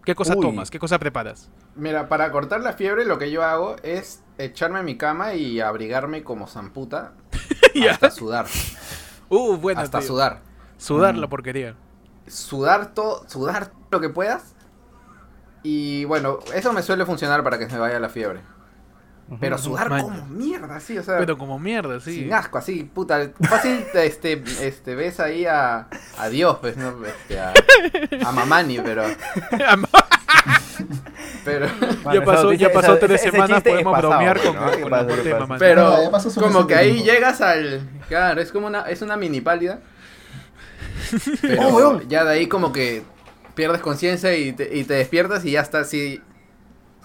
¿Qué cosa Uy. tomas? ¿Qué cosa preparas? Mira, para cortar la fiebre lo que yo hago es echarme a mi cama y abrigarme como zamputa hasta sudar. Uh, bueno, hasta tío. sudar. Sudar Mm. la porquería. Sudar todo, sudar lo que puedas. Y bueno, eso me suele funcionar para que se me vaya la fiebre. Pero sudar Maña. como mierda, sí, o sea, Pero como mierda, sí. sin asco, así, puta. Fácil, este, este, ves ahí a, a Dios, pues, ¿no? Este, a, a Mamani, pero, pero, ya pasó, ya pasó tres semanas, podemos bromear con, ¿no? ¿Qué con la pasa? mamá. pero, No, ya pasó su como que ahí tiempo. llegas al, claro, es como una, es una mini pálida. Pero Oh, ya de ahí como que pierdes conciencia y te, y te despiertas y ya está, si,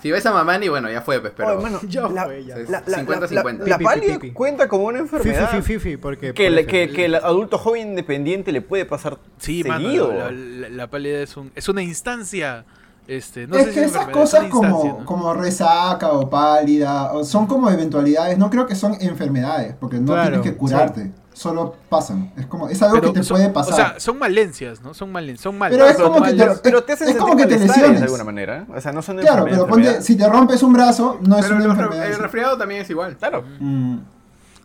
si ves a Mamani, bueno, ya fue, pues, pero... Oye, mano, Ya la, fue, ya. la- la- 50-50. la- la cuenta como una enfermedad fifi, fifi, porque... que, ejemplo, que, que el adulto joven independiente le puede pasar Sí, seguido. la, la- la pálida es, un, es una instancia. Este, no es sé que si esas es cosas como, como resaca o pálida o son como eventualidades, no creo que son enfermedades, porque no Claro, tienes que curarte, solo pasan. Es como es algo Pero que te son- puede pasar. O sea, son malencias, ¿no? Son malen, son males. Pero es como que te- pero te hacen es como que te lesiones. de alguna manera. O sea, no son claro, pero ponte, si te rompes un brazo, no es Pero una el, enfermedad. el resfriado también es igual. Claro. Mm.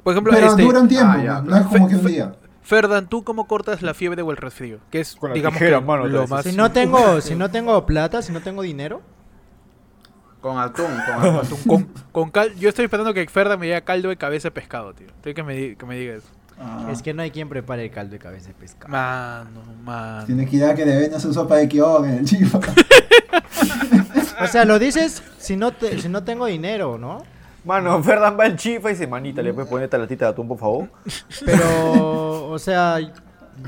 Por ejemplo, Pero este, dura un tiempo, Ah, ya, no es como que un día. Ferdan, ¿tú cómo cortas la fiebre o el resfrío? Que es, Con la digamos, tijera, que mano, lo más... Si no tengo, si no tengo plata, si no tengo dinero, Con atún, con atún. Con, con cal- yo estoy esperando que Ferdan me diga caldo de cabeza de pescado, tío. Estoy que me, que me diga eso. Ah, es que no hay quien prepare el caldo de cabeza de pescado. Mano, mano. Tiene que ir a que le vendas su sopa de kion en el chifa. O sea, lo dices si no te, si no tengo dinero, ¿no? Mano, Ferdan va al chifa y dice, manita, ¿le puedes poner esta latita de atún, por favor? Pero, o sea,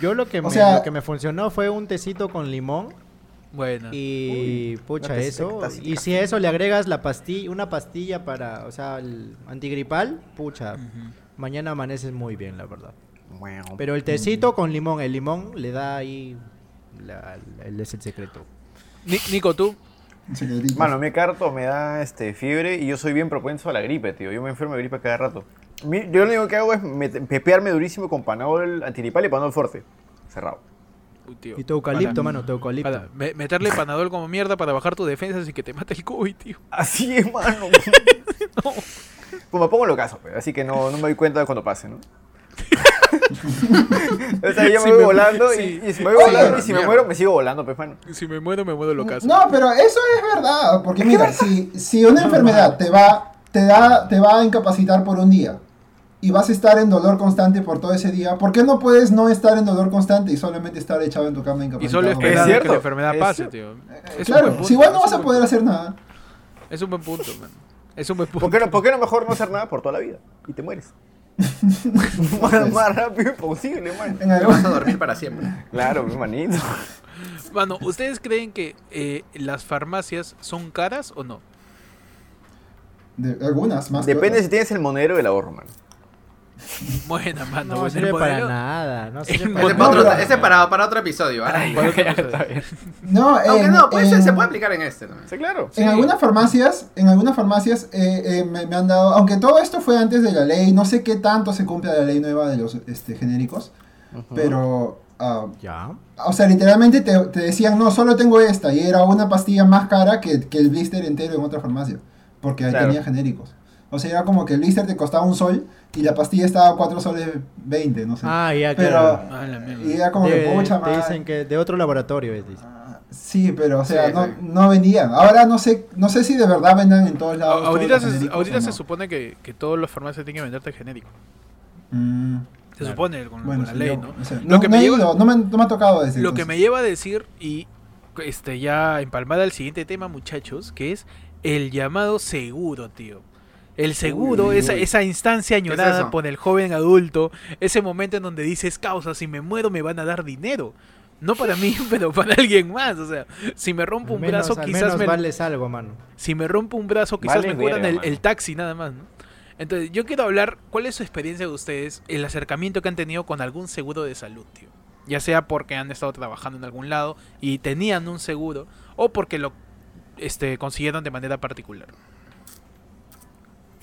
yo lo que, O me, sea- lo que me funcionó fue un tecito con limón Bueno. y pucha eso. Y si a eso le agregas la pastilla, una pastilla para, o sea, el antigripal, pucha, mañana amaneces muy bien, la verdad. Pero el tecito con limón, el limón le da ahí, la- el, es el secreto. Ni- Nico, ¿tú? Mano, me carto, me da este, fiebre y yo soy bien propenso a la gripe, tío. Yo me enfermo de gripe cada rato. Mi- yo lo único que hago es met- pepearme durísimo con panadol antigripal y panadol fuerte. Cerrado. Uy, tío. Y tu eucalipto, Para- mano, tu eucalipto. para me- meterle panadol como mierda para bajar tus defensas y que te mate el COVID, tío. Así es, mano. Pues me pongo lo caso, pues, así que no, no me doy cuenta de cuando pase, ¿no? o sea, yo Si me voy me- volando sí. y, y si me voy Oye, volando y si me muero me sigo volando, pues, mano. Si me muero, me muero lo caso. No, pero eso es verdad, porque mira, si, si una enfermedad te va, te da, te va a incapacitar por un día y vas a estar en dolor constante por todo ese día, ¿por qué no puedes no estar en dolor constante y solamente estar echado en tu cama Y incapacitado? solo Es esperar que la enfermedad pase, tío. Eh, Es un buen claro, punto, si igual no vas a poder punto. hacer nada. Es un buen punto, man. Es un buen punto. ¿Por qué, no, ¿Por qué no mejor no hacer nada por toda la vida? Y te mueres. más, más rápido posible, man. Te vas a dormir para siempre. Claro, mi manito. Mano, ¿ustedes creen que eh, las farmacias son caras o no? de- algunas más. Depende si tienes el monero del ahorro, man. Buena, mano. No bueno, sirve el para nada. No sirve Ese, para para otro, ese es para, para otro episodio. ¿ah? No, Aunque en- no, pues se- en- se puede aplicar en este también. Sí, claro. En algunas farmacias, en algunas farmacias eh, eh, me, me han dado, aunque todo esto fue antes de la ley, no sé qué tanto se cumple la ley nueva de los este, genéricos, pero, ah, Ya. o sea, literalmente te, te decían, no, solo tengo esta, y era una pastilla más cara que, que el blister entero en otra farmacia, porque ahí Claro. tenía genéricos. O sea, era como que el blister te costaba un sol y la pastilla estaba a 4 soles 20, no sé. Ah, ya, pero, claro. Ah, la y era como De- que, te madre. dicen que de otro laboratorio es, dicen. Ah, Sí, pero o sea, Sí, no, sí. no vendían. Ahora no sé, no sé si de verdad vendan en todos lados. A- Ahorita, todos se, ahorita se no. supone que, que todos los farmacias tienen que venderte genérico. Mm, Se Claro. supone con, bueno, con la sí, ley, yo- ¿no? o sea, Lo no, que me lleva- ido, no, me, no me ha tocado desde Lo que me lleva a decir, y este ya empalmada al siguiente tema, muchachos, que es el llamado seguro, tío. El seguro, Uy, esa, uy. esa instancia añorada por el joven adulto, ese momento en donde dices, causa, si me muero me van a dar dinero. No para mí, pero para alguien más. O sea, si me rompo un menos, brazo, quizás menos me, vales algo, mano. si me rompo un brazo, quizás Vale me cobran el, taxi nada más, ¿no? Entonces, yo quiero hablar, ¿cuál es su experiencia de ustedes, el acercamiento que han tenido con algún seguro de salud, tío? Ya sea porque han estado trabajando en algún lado y tenían un seguro, o porque lo este, consiguieron de manera particular.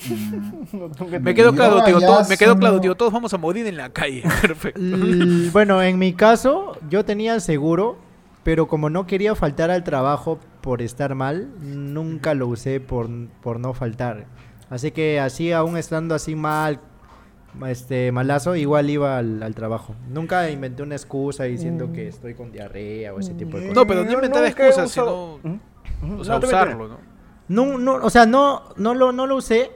Me quedo claro, tío, allá to- me quedo claro, tío, todos vamos a morir en la calle. Perfecto. L- bueno, en mi caso, yo tenía seguro, pero como no quería faltar al trabajo por estar mal, nunca lo usé por, por no faltar. Así que así, aún estando así mal, este malazo, igual iba al, al trabajo. Nunca inventé una excusa diciendo que estoy con diarrea o ese tipo de cosas. No, pero no inventar excusas, usado- sino, Ujú. o sea, No, tú usarlo, ¿no? No, no, o sea, no, no lo, no lo usé,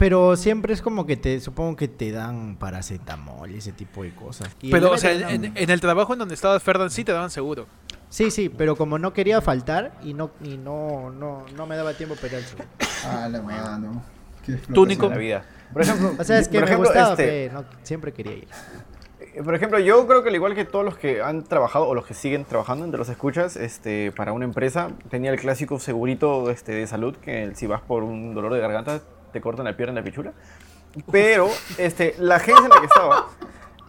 pero siempre es como que te, supongo que te dan paracetamol y ese tipo de cosas. Y Pero, el o sea, en, no. en- en el trabajo en donde estaba Ferdan sí te daban seguro. Sí, sí, pero como no quería faltar y no, y no, no, no me daba tiempo para ir al seguro. Ah, la mano. Qué Tú, Nico. La vida. Por ejemplo, O sea, es que por me ejemplo, gustaba, este, pero no, siempre quería ir. Eh, Por ejemplo, yo creo que al igual que todos los que han trabajado o los que siguen trabajando entre los escuchas, este, para una empresa, tenía el clásico segurito este, de salud que si vas por un dolor de garganta te cortan la pierna en la pichula. Pero este, la agencia en la que estaba,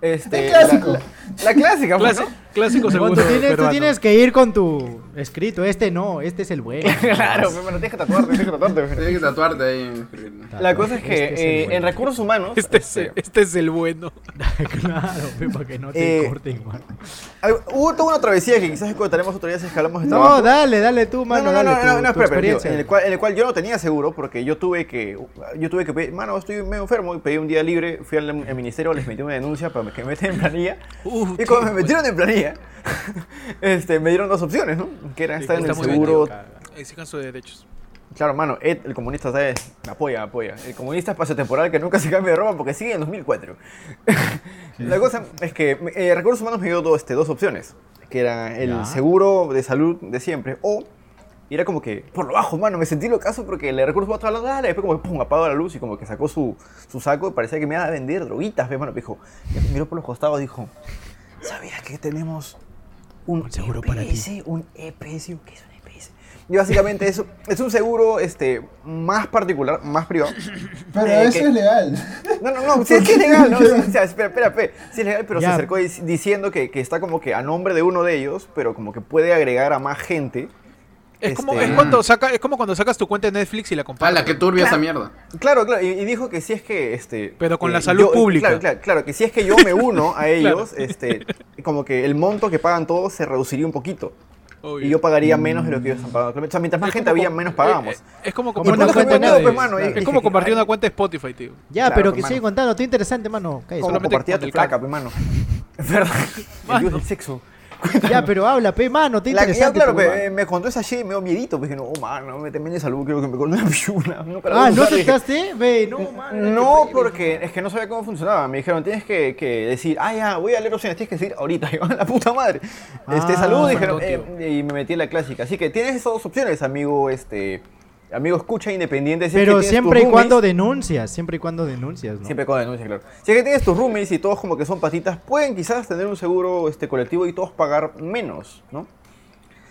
este, El clásico. La, la- la clásica, pues, Clásico, ¿no? clásico seguro tú, tienes, tú tienes que ir con tu escrito. Este no, este es el bueno. Claro, pero bueno, tienes que tatuarte, tienes que tatuarte. Tienes que tatuarte ahí. La cosa es que Este es eh, bueno. en recursos humanos, Este es, este, este es el bueno. claro, para que no te Eh, corten, mano. hay- hubo toda una travesía que quizás contaremos otro día si es hablamos de No, trabajo. dale, dale tú, No, mano. no, no, dale no, tu- no, no, tu espera, espera, tío, experiencia. en el, cual, en el cual yo no tenía seguro porque yo tuve que, yo tuve que pedir, mano, estoy medio enfermo y pedí un día libre, fui al, al ministerio, les metí una denuncia para que me metan en planilla Uh, y cuando me metieron en planilla, este, me dieron dos opciones, ¿no? Que era Sí, estar en el seguro. Exijan sus derechos. claro, mano, Ed, el comunista, ¿sabes? Me apoya, me apoya. El comunista espacio temporal que nunca se cambia de ropa porque sigue en 2004. La cosa es que eh, Recursos Humanos me dio dos, este, dos opciones, que era el Ya. seguro de salud de siempre o y era como que, por lo bajo, mano, me sentí lo caso porque el recursos humanos estaba hablando, dale, después como que pum, apagó la luz y como que sacó su, su saco y parecía que me iba a vender droguitas, ve, mano, dijo, miró por los costados y dijo, ¿sabías que tenemos un, Un seguro EPS? para ti. Un EPS, ¿qué es un EPS? Y básicamente eso es un seguro este, más particular, más privado. Pero Eh, eso que- es legal. No, no, no, sí, sí es legal, ¿no? O sea, espera, espera, espera. Sí es legal, pero Ya. se acercó dic- diciendo que, que está como que a nombre de uno de ellos, pero como que puede agregar a más gente. Es como, Este- es, cuando saca, es como cuando sacas tu cuenta de Netflix y la compartes. ¡Hala, qué turbia esa mierda! Claro, claro, y, y dijo que si es que este Pero con eh, la salud yo- pública. Claro, claro, claro, que si es que yo me uno a ellos, este como que el monto que pagan todos se reduciría un poquito. Obvio. Y yo pagaría menos de lo que ellos están pagando. O sea, mientras más Es gente como había, menos eh, pagábamos. eh, Es como por una cuenta de pues, mano, claro. Es como compartir una cuenta de Spotify, tío. Ya, Claro, pero pues, que mano. sigue contando. Está interesante, mano. Cállate. Como compartía tu placa, clan. pues, mano. Es verdad. El dios del sexo. Ya, pero habla, pe, mano. Está La, ya, interesante. claro, pe- me contó esa shit y me dio miedito. Pues dije, no, mano, me temé de salud, creo que me cortó una pichula. Ah, ¿no usar", dije. aceptaste? Ve, no, mano. No, porque es que no sabía cómo funcionaba. Me dijeron, tienes que, que decir, ah, ya, voy a leer opciones, tienes que decir ahorita. Y la puta madre. Este, Ah, salud, dijeron, eh, y me metí en la clásica. Así que tienes esas dos opciones, amigo, este, amigo escucha independiente. Si es que Pero siempre y cuando denuncias, siempre y cuando denuncias, ¿no? Siempre con denuncia, claro. Si es que tienes tus roomies y todos como que son patitas, pueden quizás tener un seguro este, colectivo y todos pagar menos, ¿no?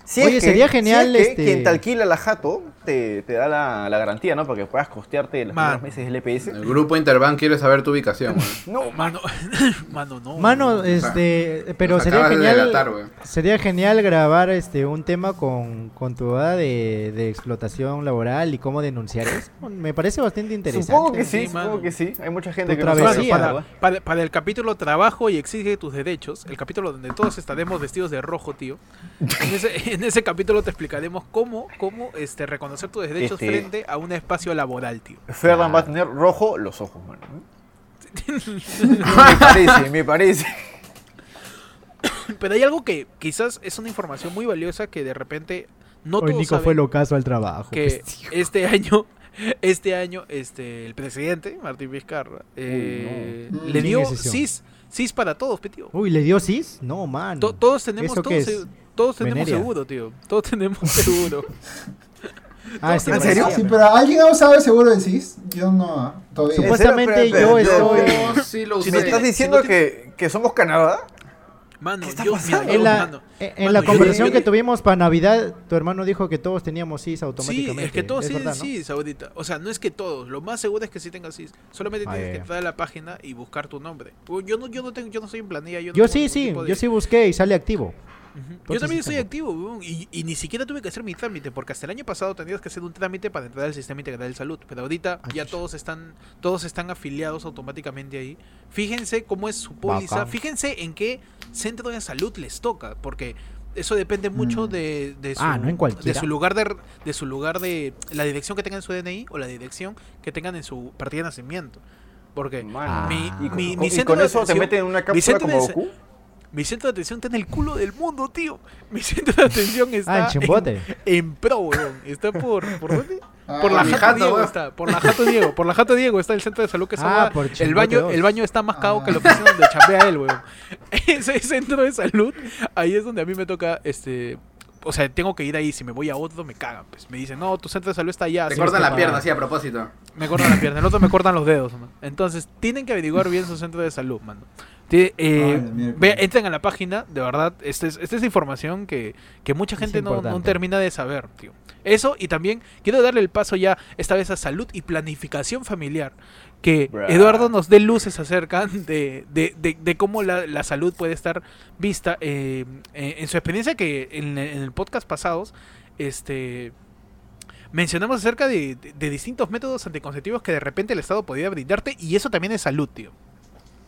Si Oye, es que, sería genial, si es que este- quien te alquila la jato te, te da la, la garantía, ¿no? Para que puedas costearte los Man. primeros meses del EPS. El grupo Interbank quiere saber tu ubicación. No, Mano, mano, no. Mano, este, pero Nos sería de genial, delatar, sería genial grabar este un tema con, con tu edad de, de explotación laboral y cómo denunciar eso. Me parece bastante interesante. supongo que sí, Sí, supongo mano. que sí. Hay mucha gente Tu que no sabe para el capítulo Trabajo y exige tus derechos, el capítulo donde todos estaremos vestidos de rojo, tío. En ese, en ese capítulo te explicaremos cómo, cómo este, reconocer tus derechos Este- frente a un espacio laboral, tío. Ferdan va a tener rojo los ojos, mano. me parece, me parece. Pero hay algo que quizás es una información muy valiosa que de repente no Hoy todos Nico saben fue lo caso al trabajo. que pues, tío. este año, este año, este, el presidente Martín Vizcarra eh, no. le ¿Quién dio cis, cis para todos, pe, tío. Uy, ¿le dio cis? No, man. To- todos tenemos, ¿Eso todos, todos tenemos Veneria. seguro, tío. Todos tenemos seguro. Ah, ¿En serio? Sí, pero ¿alguien ha usado el seguro del CIS? Yo no, todavía. Supuestamente yo estoy... Yo sí lo usé. ¿Me estás diciendo si no que, que somos Canadá? Mano, ¿Qué está yo, pasando? mira, En yo, la, mano, en- en mano, la conversación yo- que tuvimos para Navidad, tu hermano dijo que todos teníamos cis Sí, automáticamente. es que todos ¿Es sí, verdad, no? sí, ahorita. O sea, no es que todos. Lo más seguro es que sí tengas CIS. Solamente Ah, tienes que entrar a la página y buscar tu nombre. Yo no, yo no tengo, yo no soy en planilla. Yo, no sí, sí, de- yo sí busqué y sale activo. Yo también estoy activo, weón, y, y ni siquiera tuve que hacer mi trámite, porque hasta el año pasado tenías que hacer un trámite para entrar al sistema integral de salud, pero ahorita Ay, ya todos están, todos están afiliados automáticamente ahí. Fíjense cómo es su póliza, Bacán. fíjense en qué centro de salud les toca, porque eso depende mucho Mm. de, de su, Ah, no en de cualquiera. su lugar de, de su lugar de la dirección que tengan en su DNI o la dirección que tengan en su partida de nacimiento. Porque mi, Ah. Mi, y centro con de eso te atención- meten en una cápsula como de- Goku. Mi centro de atención está en el culo del mundo, tío. Mi centro de atención está Ah, en Chimbote. en pro, weón. Está por. ¿Por dónde? Ah, Por la Jato Diego weón. está. Por la Jato Diego. Por la Jato Diego está el centro de salud que Ah, está. por el baño, dos. el baño está más cago Ah. que la oficina donde chambea él, weón. Ese centro de salud, ahí es donde a mí me toca, este. O sea, tengo que ir ahí. Si me voy a otro, me cagan. Pues me dicen, no, tu centro de salud está allá. Te cortan la pierna, así a propósito. me cortan la pierna, el otro me cortan los dedos. man. Entonces, tienen que averiguar bien su centro de salud, mano. Eh, Ay, ve- entren a la página, de verdad, esta es, esta es información que, que mucha gente no, no termina de saber, tío. Eso, y también quiero darle el paso ya, esta vez a salud y planificación familiar. Que Bruh. Eduardo nos dé luces acerca de, de, de- de cómo la, la salud puede estar vista. eh, eh, en su experiencia que en, en el podcast pasados, este mencionamos acerca de, de- de distintos métodos anticonceptivos que de repente el Estado podía brindarte y eso también es salud, tío.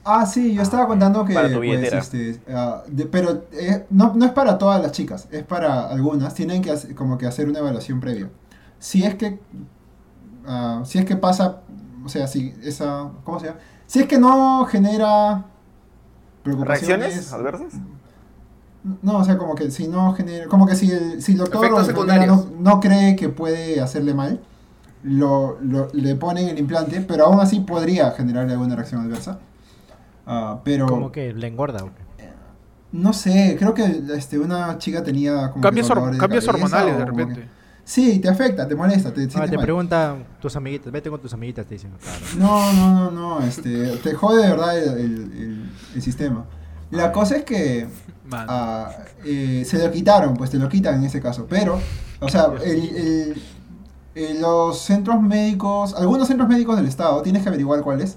Ah, sí, yo estaba contando que, Para tu pues, este, ah, de- pero eh, no, no es para todas las chicas, es para algunas. Tienen que hacer, como que hacer una evaluación previa. Si es que, ah, si es que pasa, o sea, si esa, ¿cómo se llama? Si es que no genera preocupaciones. ¿Reacciones adversas? No, o sea, como que si no genera, como que si el, si el doctor o no, no cree que puede hacerle mal, lo, lo- le ponen el implante, pero aún así podría generarle alguna reacción adversa. Ah, pero Como que le engorda. ¿o qué? no sé, creo que este, una chica tenía como que Cambios, de cambios cabeza hormonales o de repente. Sí, te afecta, te molesta, te Ah, te mal. preguntan tus amiguitas, vete con tus amiguitas, te dicen. Claro. No, no, no, no, este, te jode de verdad el, el- el- el sistema. La cosa es que ah, eh, se lo quitaron, pues te lo quitan en ese caso. Pero, o sea, el, el- eh, los centros médicos, algunos centros médicos del estado, tienes que averiguar cuáles,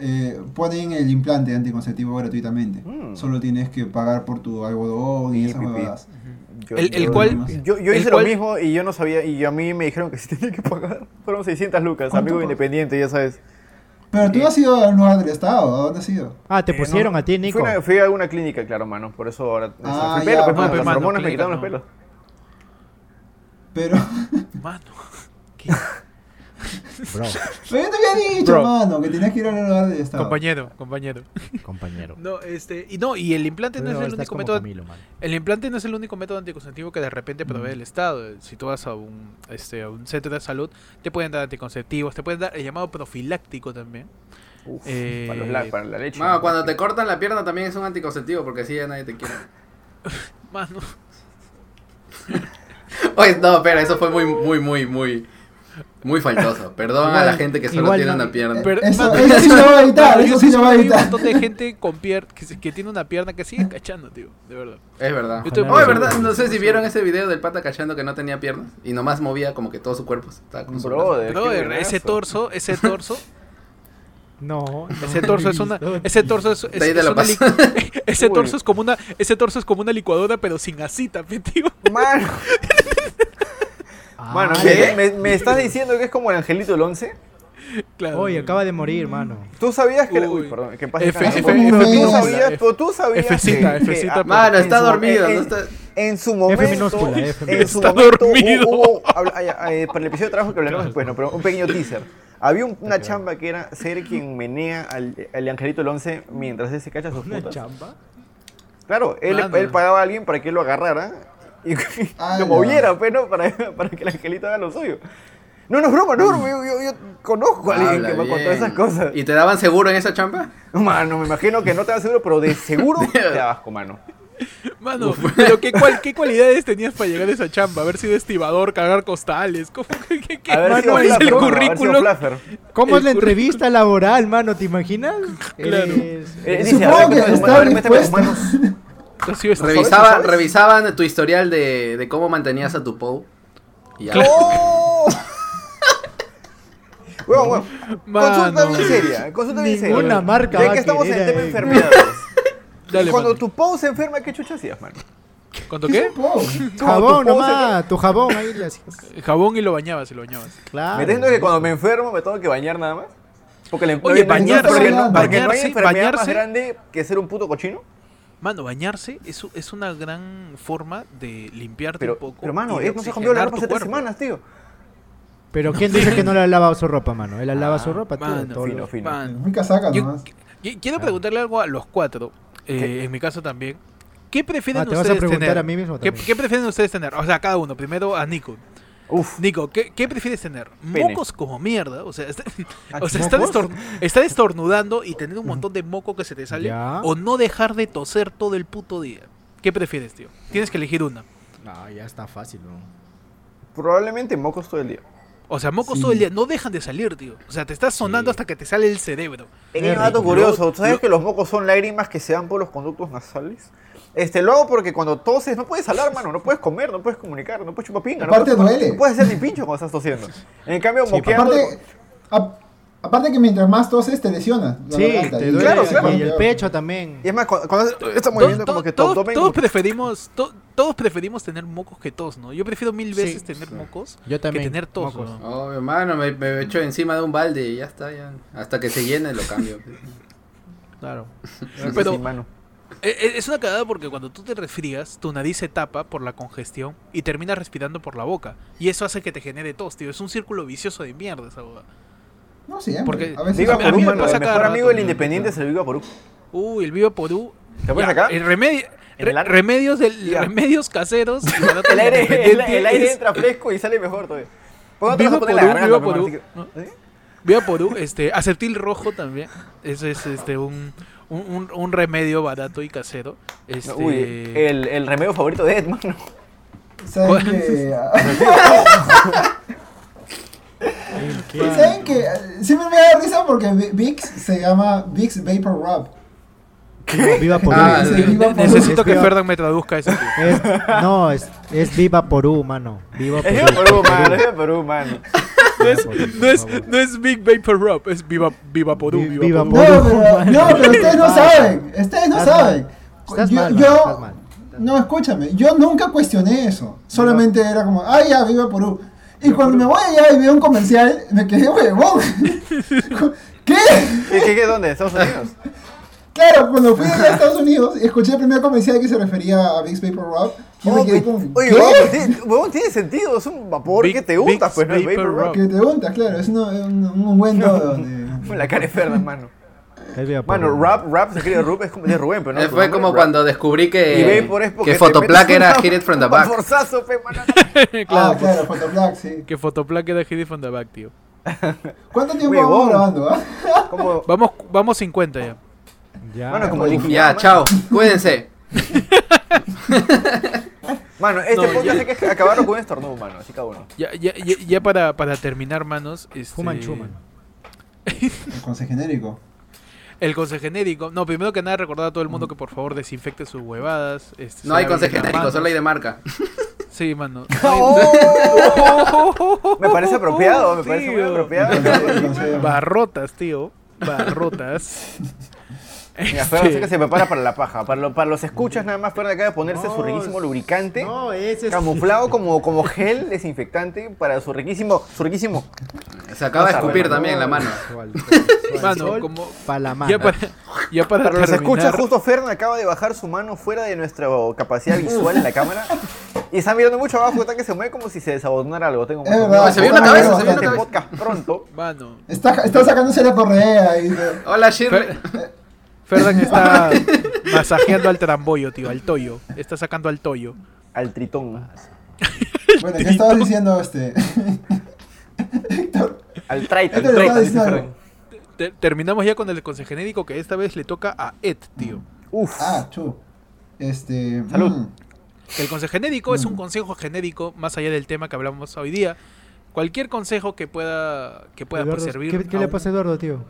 eh, ponen el implante anticonceptivo gratuitamente. Mm. Solo tienes que pagar por tu algodón y esas huevadas. Yo, El- el yo- cual- Yo, yo el hice cual- lo mismo y yo no sabía, y a mí me dijeron que sí tenía que pagar. Fueron 600 lucas, ¿Cuánto amigo independiente, ya sabes. Pero tú Eh. has ido a un lugar del estado, ¿a dónde has ido? Ah, te Eh, pusieron no, a ti, Nico. Fui, a- fui a una clínica, claro, mano. Por eso ahora. Ah, pelo, pues, no, mano, las mano, hormonas me quitaron los pelos. Pero, Mano. ¿Qué? Bro, pero yo te había dicho, Bro. mano, que tenías que ir a un lugar del estado. Compañero, compañero. compañero. No, este, y no, y el implante no es el único método. Camilo. El implante no es el único método anticonceptivo que de repente provee Mm. el Estado. Si tú vas a un, este, a un centro de salud, te pueden dar anticonceptivos, te pueden dar el llamado profiláctico también. Uf, Eh, para, los la, para la leche. Mano, cuando te cortan la pierna también es un anticonceptivo porque así ya nadie te quiere. Mano, Oye, no, espera, eso fue muy, muy, muy, muy. Muy faltoso. Perdón a la gente que solo Igual tiene no- una pierna. Pero- Eso, eso sí lo va a editar, mano, eso sí lo va a hay un montón de gente con pier que, tiene una pierna que sigue cachando, tío. De verdad. Es verdad. Yo Oh, es verdad. No sé si vieron ese video del pata cachando que no tenía piernas y nomás movía como que todo su cuerpo. Estaba con su ese torso, ese torso, No, ese torso es una, ese torso es, es- es una ese torso es como una, ese torso es como una licuadora pero sin asita, pe, tío. Mano, Ah, mano, ¿qué? ¿me, me, me estás diciendo que es como el angelito del 11? Claro. Oye, acaba de morir, mano. ¿Tú sabías que... Uy. Uy, perdón, que paz F-. F- F- tú sabías, F- tú sabías Fcita, que- que- Fcita, ah, Mano, en está su- dormido, en- no está- En su momento, minúscula, F en su Está momento dormido. hubo, habla- ay, ay, para el episodio de trabajo que hablaremos después, no, pero un pequeño teaser. Había un- una chamba que era ser quien menea al, al angelito del 11 mientras él se cacha sus ¿Una putas. chamba? Claro, él, Mano. él pagaba a alguien para que él lo agarrara y Ala. lo moviera, pues, ¿no? Para, para que el angelito haga lo suyo. No, no es broma, no es broma. Yo, yo- yo conozco a alguien Habla que me ha contado bien. esas cosas. ¿Y te daban seguro en esa chamba? Mano, me imagino que no te da seguro, pero de seguro te da asco, mano. Mano, pero ¿qué, cual- ¿qué cualidades tenías para llegar a esa chamba? Haber sido estibador, cagar costales. ¿Cómo que, que, que- es el currículum? ¿Cómo es la entrevista laboral, mano? ¿Te imaginas? Claro. Eh, eres- dice, Supongo que méteme- está Ha sido esta- Revisaban, ¿sabes? revisaban tu historial de, de cómo mantenías a tu POW. Y ya. ¡Oh! Huevón, huevón. Consulta bien seria, consulta bien seria. Ninguna marca Ya que estamos en querer tema ahí. enfermedades. Dale, Cuando tu POU se enferma, ¿qué chucha hacías, mano? ¿Cuánto ¿Qué qué? Jabón tu nomás, tu jabón ahí le hacías. Jabón y lo bañabas y lo bañabas. Claro. ¿Me estás diciendo que cuando me enfermo me tengo que bañar nada más? Porque le, Oye, bañarse, porque no, porque no hay bañarse, enfermedad más bañarse. grande que ser un puto cochino. Mano, bañarse es, es una gran forma de limpiarte Pero, un poco. pero mano, él no se ha cambiado la ropa hace tres semanas, tío. Pero ¿quién dice que no le ha lavado su ropa, mano? Él ha lavado su ropa, tío. mano, todo fino, fino. Mano. Muy casaca Yo nomás. qui- quiero preguntarle algo a los cuatro, eh, en mi caso también. ¿Qué prefieren Ah, ¿te vas a ustedes preguntar tener? a mí mismo ¿Qué, también? qué prefieren ustedes tener? O sea, cada uno. Primero a Nico. Uf. Nico, ¿qué, qué prefieres tener? Pene. ¿Mocos como mierda? O sea, está, Ah, o sea, estar, estornudando y tener un montón de moco que se te sale. Ya. O no dejar de toser todo el puto día. ¿Qué prefieres, tío? Tienes que elegir una. No, ya está fácil, ¿no? Probablemente mocos todo el día. O sea, mocos Sí. todo el día. No dejan de salir, tío. O sea, te estás sonando Sí. hasta que te sale el cerebro. Pequeño dato curioso, ¿tú sabes que los mocos son lágrimas que se dan por los conductos nasales? Este, lo hago porque cuando toses no puedes hablar, mano, no puedes comer, no puedes comunicar, no puedes chupar pinga, no Aparte puedes, duele. no puedes hacer ni pincho cuando estás tosiendo. En cambio, moqueando... Aparte, a- aparte que mientras más toses te lesionas. Sí, garganta, te y- duele. Claro, claro. Y el pecho también. Y es más, cuando, cuando haces este to- como que todos, todos preferimos to- todos preferimos tener mocos que tos, ¿no? Yo prefiero mil Sí. veces tener mocos Yo también. que tener tos. mocos. ¿no? Oh, hermano, me, me echo encima de un balde y ya está. Ya. Hasta que se llene lo cambio. Claro. Pero- Sí, mano. Eh, eh, Es una cagada porque cuando tú te resfrías, tu nariz se tapa por la congestión y terminas respirando por la boca. Y eso hace que te genere tos, tío. Es un círculo vicioso de mierda esa boda. No siempre. Porque- a veces Viva a mí Perú, me mano, pasa el mejor rato, amigo del. Independiente es el Viva Perú. Uy, el Viva Porú. ¿Te pones Ya, acá? el remedio, ¿En re- el remedios, del, remedios caseros. y El aire, el, aire es entra fresco y sale mejor todavía. ¿Por qué no te vas Viva Porú, Viva? Porú. ¿Sí? Viva Porú, este, acetil rojo también. Eso es este un, un, un- remedio barato y casero. Este, Uy, el, el remedio favorito de Ed, mano. ¿Saben que, ¿Saben que siempre me da risa porque Vi- Vicks se llama Vicks Vapor Rub? Viva por Ah, Dice sí. Viva Porú. necesito que Ferdan me traduzca eso. tío. Es, no, es, es viva Porú, mano. Viva Es Porú. Viva Perú, mano. Es Viva Perú, mano. No es, no es, no Big Vapor Rub, es Viva, viva Porú. Vi- Viva, Viva Porú. No, no, pero ustedes no saben. Ustedes no Estás saben. mal. Estás yo, mal, mano, yo- estás mal. no, escúchame. Yo nunca cuestioné eso. Solamente era como, ah, ya, viva Perú. Y cuando me voy allá y veo un comercial, me quedé huevón. ¿Qué? ¿Qué, qué, qué, dónde? ¿Estados Unidos? Claro, cuando fui a Estados Unidos y escuché el primer comercial que se refería a Vicks Vapor Rub, yo me Oh, quedé pe- como, Oye, ¿qué? huevón, tiene, sentido. Es un vapor Big- que te untas, pues, no es Vapor. Que te untas, claro. Es una- un, un ungüento donde... Rub. La cara de Fernan, mano. Es viva Mano, Porú. rap, rap se escribe Rub, es como de Rubén, pero no. Eh, fue como Rap. cuando descubrí que, que te Fotoplac metes era Hit It From the Back. vaporzazo, pe, mano. Ah, claro, claro, Fotoplac, sí. que Fotoplac era Hit It from the Back, tío. ¿Cuánto tiempo vamos grabando, ah? Vamos, vamos 50 ya. Ya. Bueno, como Licky Ya, chao. Cuídense. Mano, este No, podcast ya- hay que acabarlo con un estornudo, mano. Así cada uno. Ya, ya, ya, ya para, para terminar, manos. Este, Fuman chuman. El consejo genérico. El consejo genérico. No, primero que nada, recordar a todo el mundo que por favor desinfecte sus huevadas. este, No hay consejo genérico, solo hay de marca. Sí, mano. Me parece apropiado, me parece muy apropiado. Barrotas, tío. Barrotas. Mira, Este, así que se prepara para la paja. Para, lo- para los escuchas, nada más Fer acaba de ponerse su No, riquísimo lubricante. No, ese es. Camuflado como, como gel desinfectante para su riquísimo, su riquísimo. Se acaba de escupir bueno, también en la mano. Mano, como- Para la mano. Ya para, ya para, Para los terminar, escuchas, justo Fern acaba de bajar su mano fuera de nuestra capacidad visual en la cámara. Y están mirando mucho abajo, está que se mueve como si se desabonara algo. Tengo Es verdad. No, se vio una cabeza, se vio una este podcast pronto. Mano, Está, está sacándose la correa y... Hola, Shirley. Fer- Ferdan está masajeando al trambollo, tío, al toyo. Está sacando al toyo. Al tritón. Bueno, ¿qué estabas diciendo este? Héctor, Al. Te- terminamos ya con el consejo genérico que esta vez le toca a Ed, tío. Uf. Ah, chu. Este... Salud. mm, El consejo genérico es un consejo genérico más allá del tema que hablamos hoy día. Cualquier consejo que pueda que pueda Eduardo, servir. ¿Qué, qué le pasa a Eduardo, tío?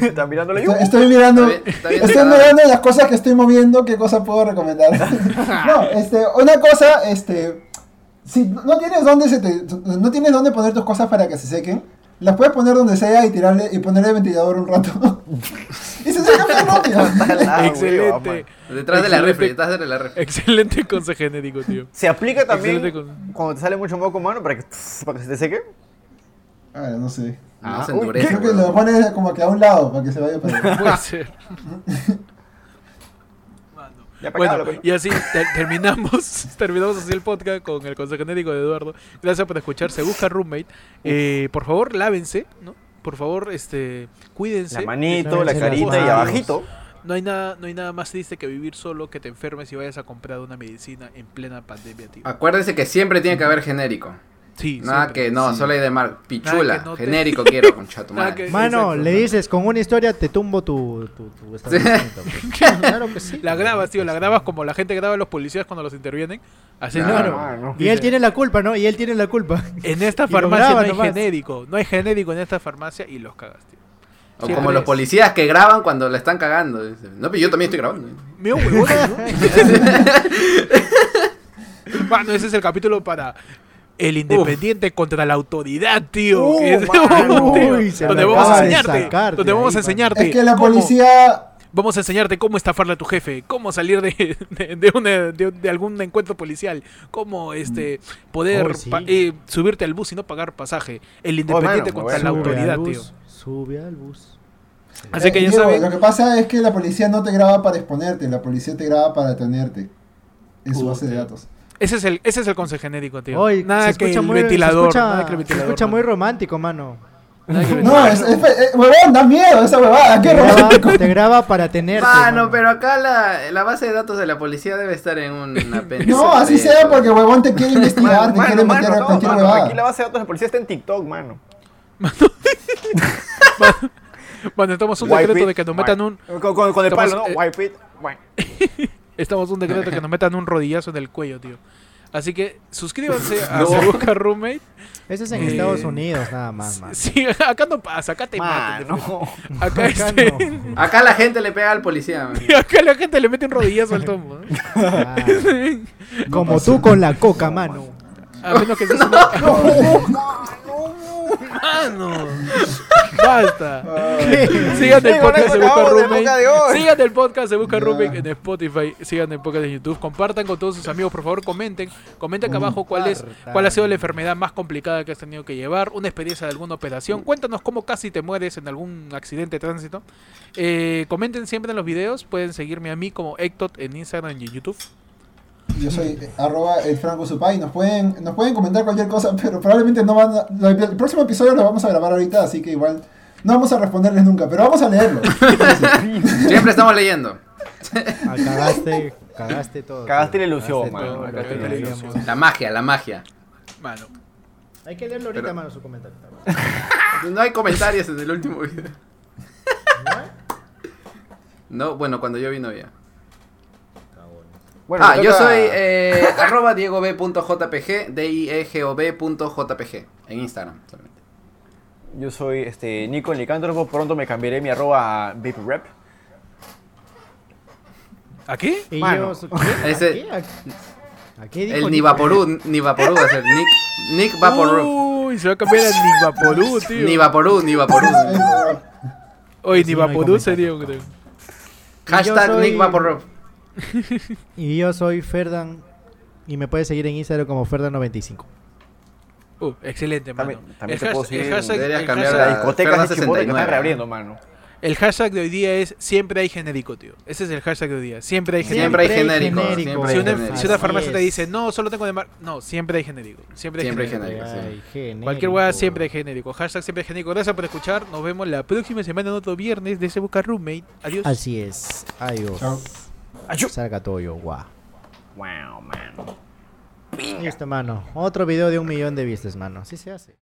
Está mirándole Estoy, yo. estoy mirando, Está bien, está bien, estoy mirando las cosas que estoy moviendo, qué cosa puedo recomendar. no, este, una cosa, este, si no tienes dónde se te, no tienes dónde poner tus cosas para que se sequen, las puedes poner donde sea y tirarle y ponerle el ventilador un rato. y se secan bien rápido. Ah, Excelente. Detrás de la Excelente. refri, detrás de la refri. Excelente consejo genérico, tío. Se aplica también con- cuando te sale mucho moco, mano, para que, para que se te seque. Ah, no sé. No, se uy. Creo que lo pones como que a un lado para que se vaya para. Puede ser. Ya Bueno, acá, y así ter- terminamos terminamos así el podcast con el consejo genérico de Eduardo. Gracias por escuchar. Se busca roommate. Eh, por favor, lávense, ¿no? Por favor, este, cuídense. La manito, la carita y abajito. No hay nada, no hay nada más triste que vivir solo, que te enfermes y vayas a comprar una medicina en plena pandemia, tío. Acuérdense que siempre tiene que haber genérico. Sí, Nada siempre. que no, Sí. solo hay de mar. Pichula, te- genérico quiero, concha tu Nada madre. que- Mano, Exacto, le ¿no? dices, con una historia te tumbo tu, tu, tu establecimiento. claro que sí. La grabas, tío, la grabas como la gente graba a los policías cuando los intervienen. Así Claro. claro. No. Y él tiene la culpa, ¿no? Y él tiene la culpa. En esta farmacia graba no hay nomás. genérico. No hay genérico en esta farmacia y los cagas, tío. O Siempre como los es. policías que graban cuando le están cagando. No, pero yo también estoy grabando. Mío, huevón, ¿no? Mano, ese es el capítulo para el independiente contra la autoridad, tío. Uh, que es- mano. tío, Uy, donde vamos a enseñarte. sacar donde vamos a enseñarte. Es que la cómo- policía... Vamos a enseñarte cómo estafarle a tu jefe, cómo salir de, de, de una- de- de algún encuentro policial, cómo este poder Oh, sí. pa- eh, subirte al bus y no pagar pasaje. El independiente mano, contra la autoridad, tío. Sube al bus. Así que Eh, ya Diego, saben. Lo que pasa es que la policía no te graba para exponerte, la policía te graba para tenerte en su base de tío. datos. Ese es el, ese es el consejo genérico, tío. Hoy nada se que escucha el muy, ventilador. se escucha, nada que el se ventilador, escucha mano. muy romántico, mano. No, es, es, es- huevón, da miedo esa huevada, qué Te graba, te graba para tenerte. Mano, pero acá la, la base de datos de la policía debe estar en un apéndice. No, así de sea porque huevón te quiere investigar, te quiere meter a no, cualquier mano, huevada. aquí la base de datos de policía está en TikTok, mano. Bueno, estamos un decreto it, de que nos metan un. Con, con- con el palo, ¿no? eh, Wipe it. Estamos un decreto de que nos metan un rodillazo en el cuello, tío. Así que suscríbanse a No. Se Busca Roommate. Eso es en Eh, Estados Unidos, nada más, man. Sí, acá no pasa, acá te matan. de Mano. frente. Acá, Acá este, no. Acá la gente le pega al policía. man. y acá la gente le mete un rodillazo al tomo. ¿no? Ah, No Como pasa. tú con la coca, mano. A menos que seas una- Mano. Basta. Sigan el podcast Se Busca Roommate. Sigan el podcast Se Busca. Roommate en Spotify. Sigan el podcast de YouTube. Compartan con todos sus amigos. Por favor, comenten. Comenten acá abajo cuál es cuál ha sido la enfermedad más complicada que has tenido que llevar. Una experiencia de alguna operación. Cuéntanos cómo casi te mueres en algún accidente de tránsito. Eh, comenten siempre en los videos. Pueden seguirme a mí como Ectot en Instagram y en YouTube. Yo soy eh, arroba el Franco Supay. Nos pueden, nos pueden comentar cualquier cosa, pero probablemente no van a- El próximo episodio lo vamos a grabar ahorita, así que igual no vamos a responderles nunca, pero vamos a leerlo. Siempre estamos leyendo. Ah, cagaste, cagaste todo. Cagaste la ilusión, Cagaste mano, la queríamos. ilusión. La magia, la magia. Mano. Hay que leerlo ahorita, Pero- mano, su comentario. No hay comentarios en el último video. No, bueno, cuando yo vi no había. Bueno, ah, yo soy eh, arroba diegob.jpg, D-I-E-G-O-B.jpg en Instagram solamente. Yo soy este, Nico Licántropo. Pronto me cambiaré mi arroba a VaporRap. ¿A qué? Y Mano. yo. Ese- ¿A qué? ¿A, a qué dijo El Nico? Nivaporú, Nivaporú va a ser Nick, Nick Vaporú. Uy, se va a cambiar a Nivaporú, tío. Nivaporú, Nivaporú. Oye, Sí, no hay Nivaporú comentario. sería un creo. Hashtag Yo soy- Nick Vaporú. Y yo soy Ferdan. Y me puedes seguir en Instagram como Ferdan95. Uh, excelente, mano. También- también el, te puedo el seguir. hashtag- Deberías el cambiar hashtag- La discoteca de Chimbote que 69. están reabriendo, mano. el hashtag de hoy día es siempre hay genérico, tío. Ese es el hashtag de hoy día. Siempre hay genérico. Siempre hay Siempre hay genérico. genérico. Si una, genérico. si una Así farmacia te dice, no, solo tengo de mar... No, siempre hay genérico. Siempre hay Siempre hay genérico. genérico. Genérico. Cualquier hueá siempre hay genérico. Hashtag siempre hay genérico. Gracias por escuchar. Nos vemos la próxima semana en otro viernes de Se Busca Roommate. Adiós. Así es. Adiós. Chao. Salga todo yo, guau. Wow, man. Listo, mano. Otro video de un millón de vistas, mano. Así se hace.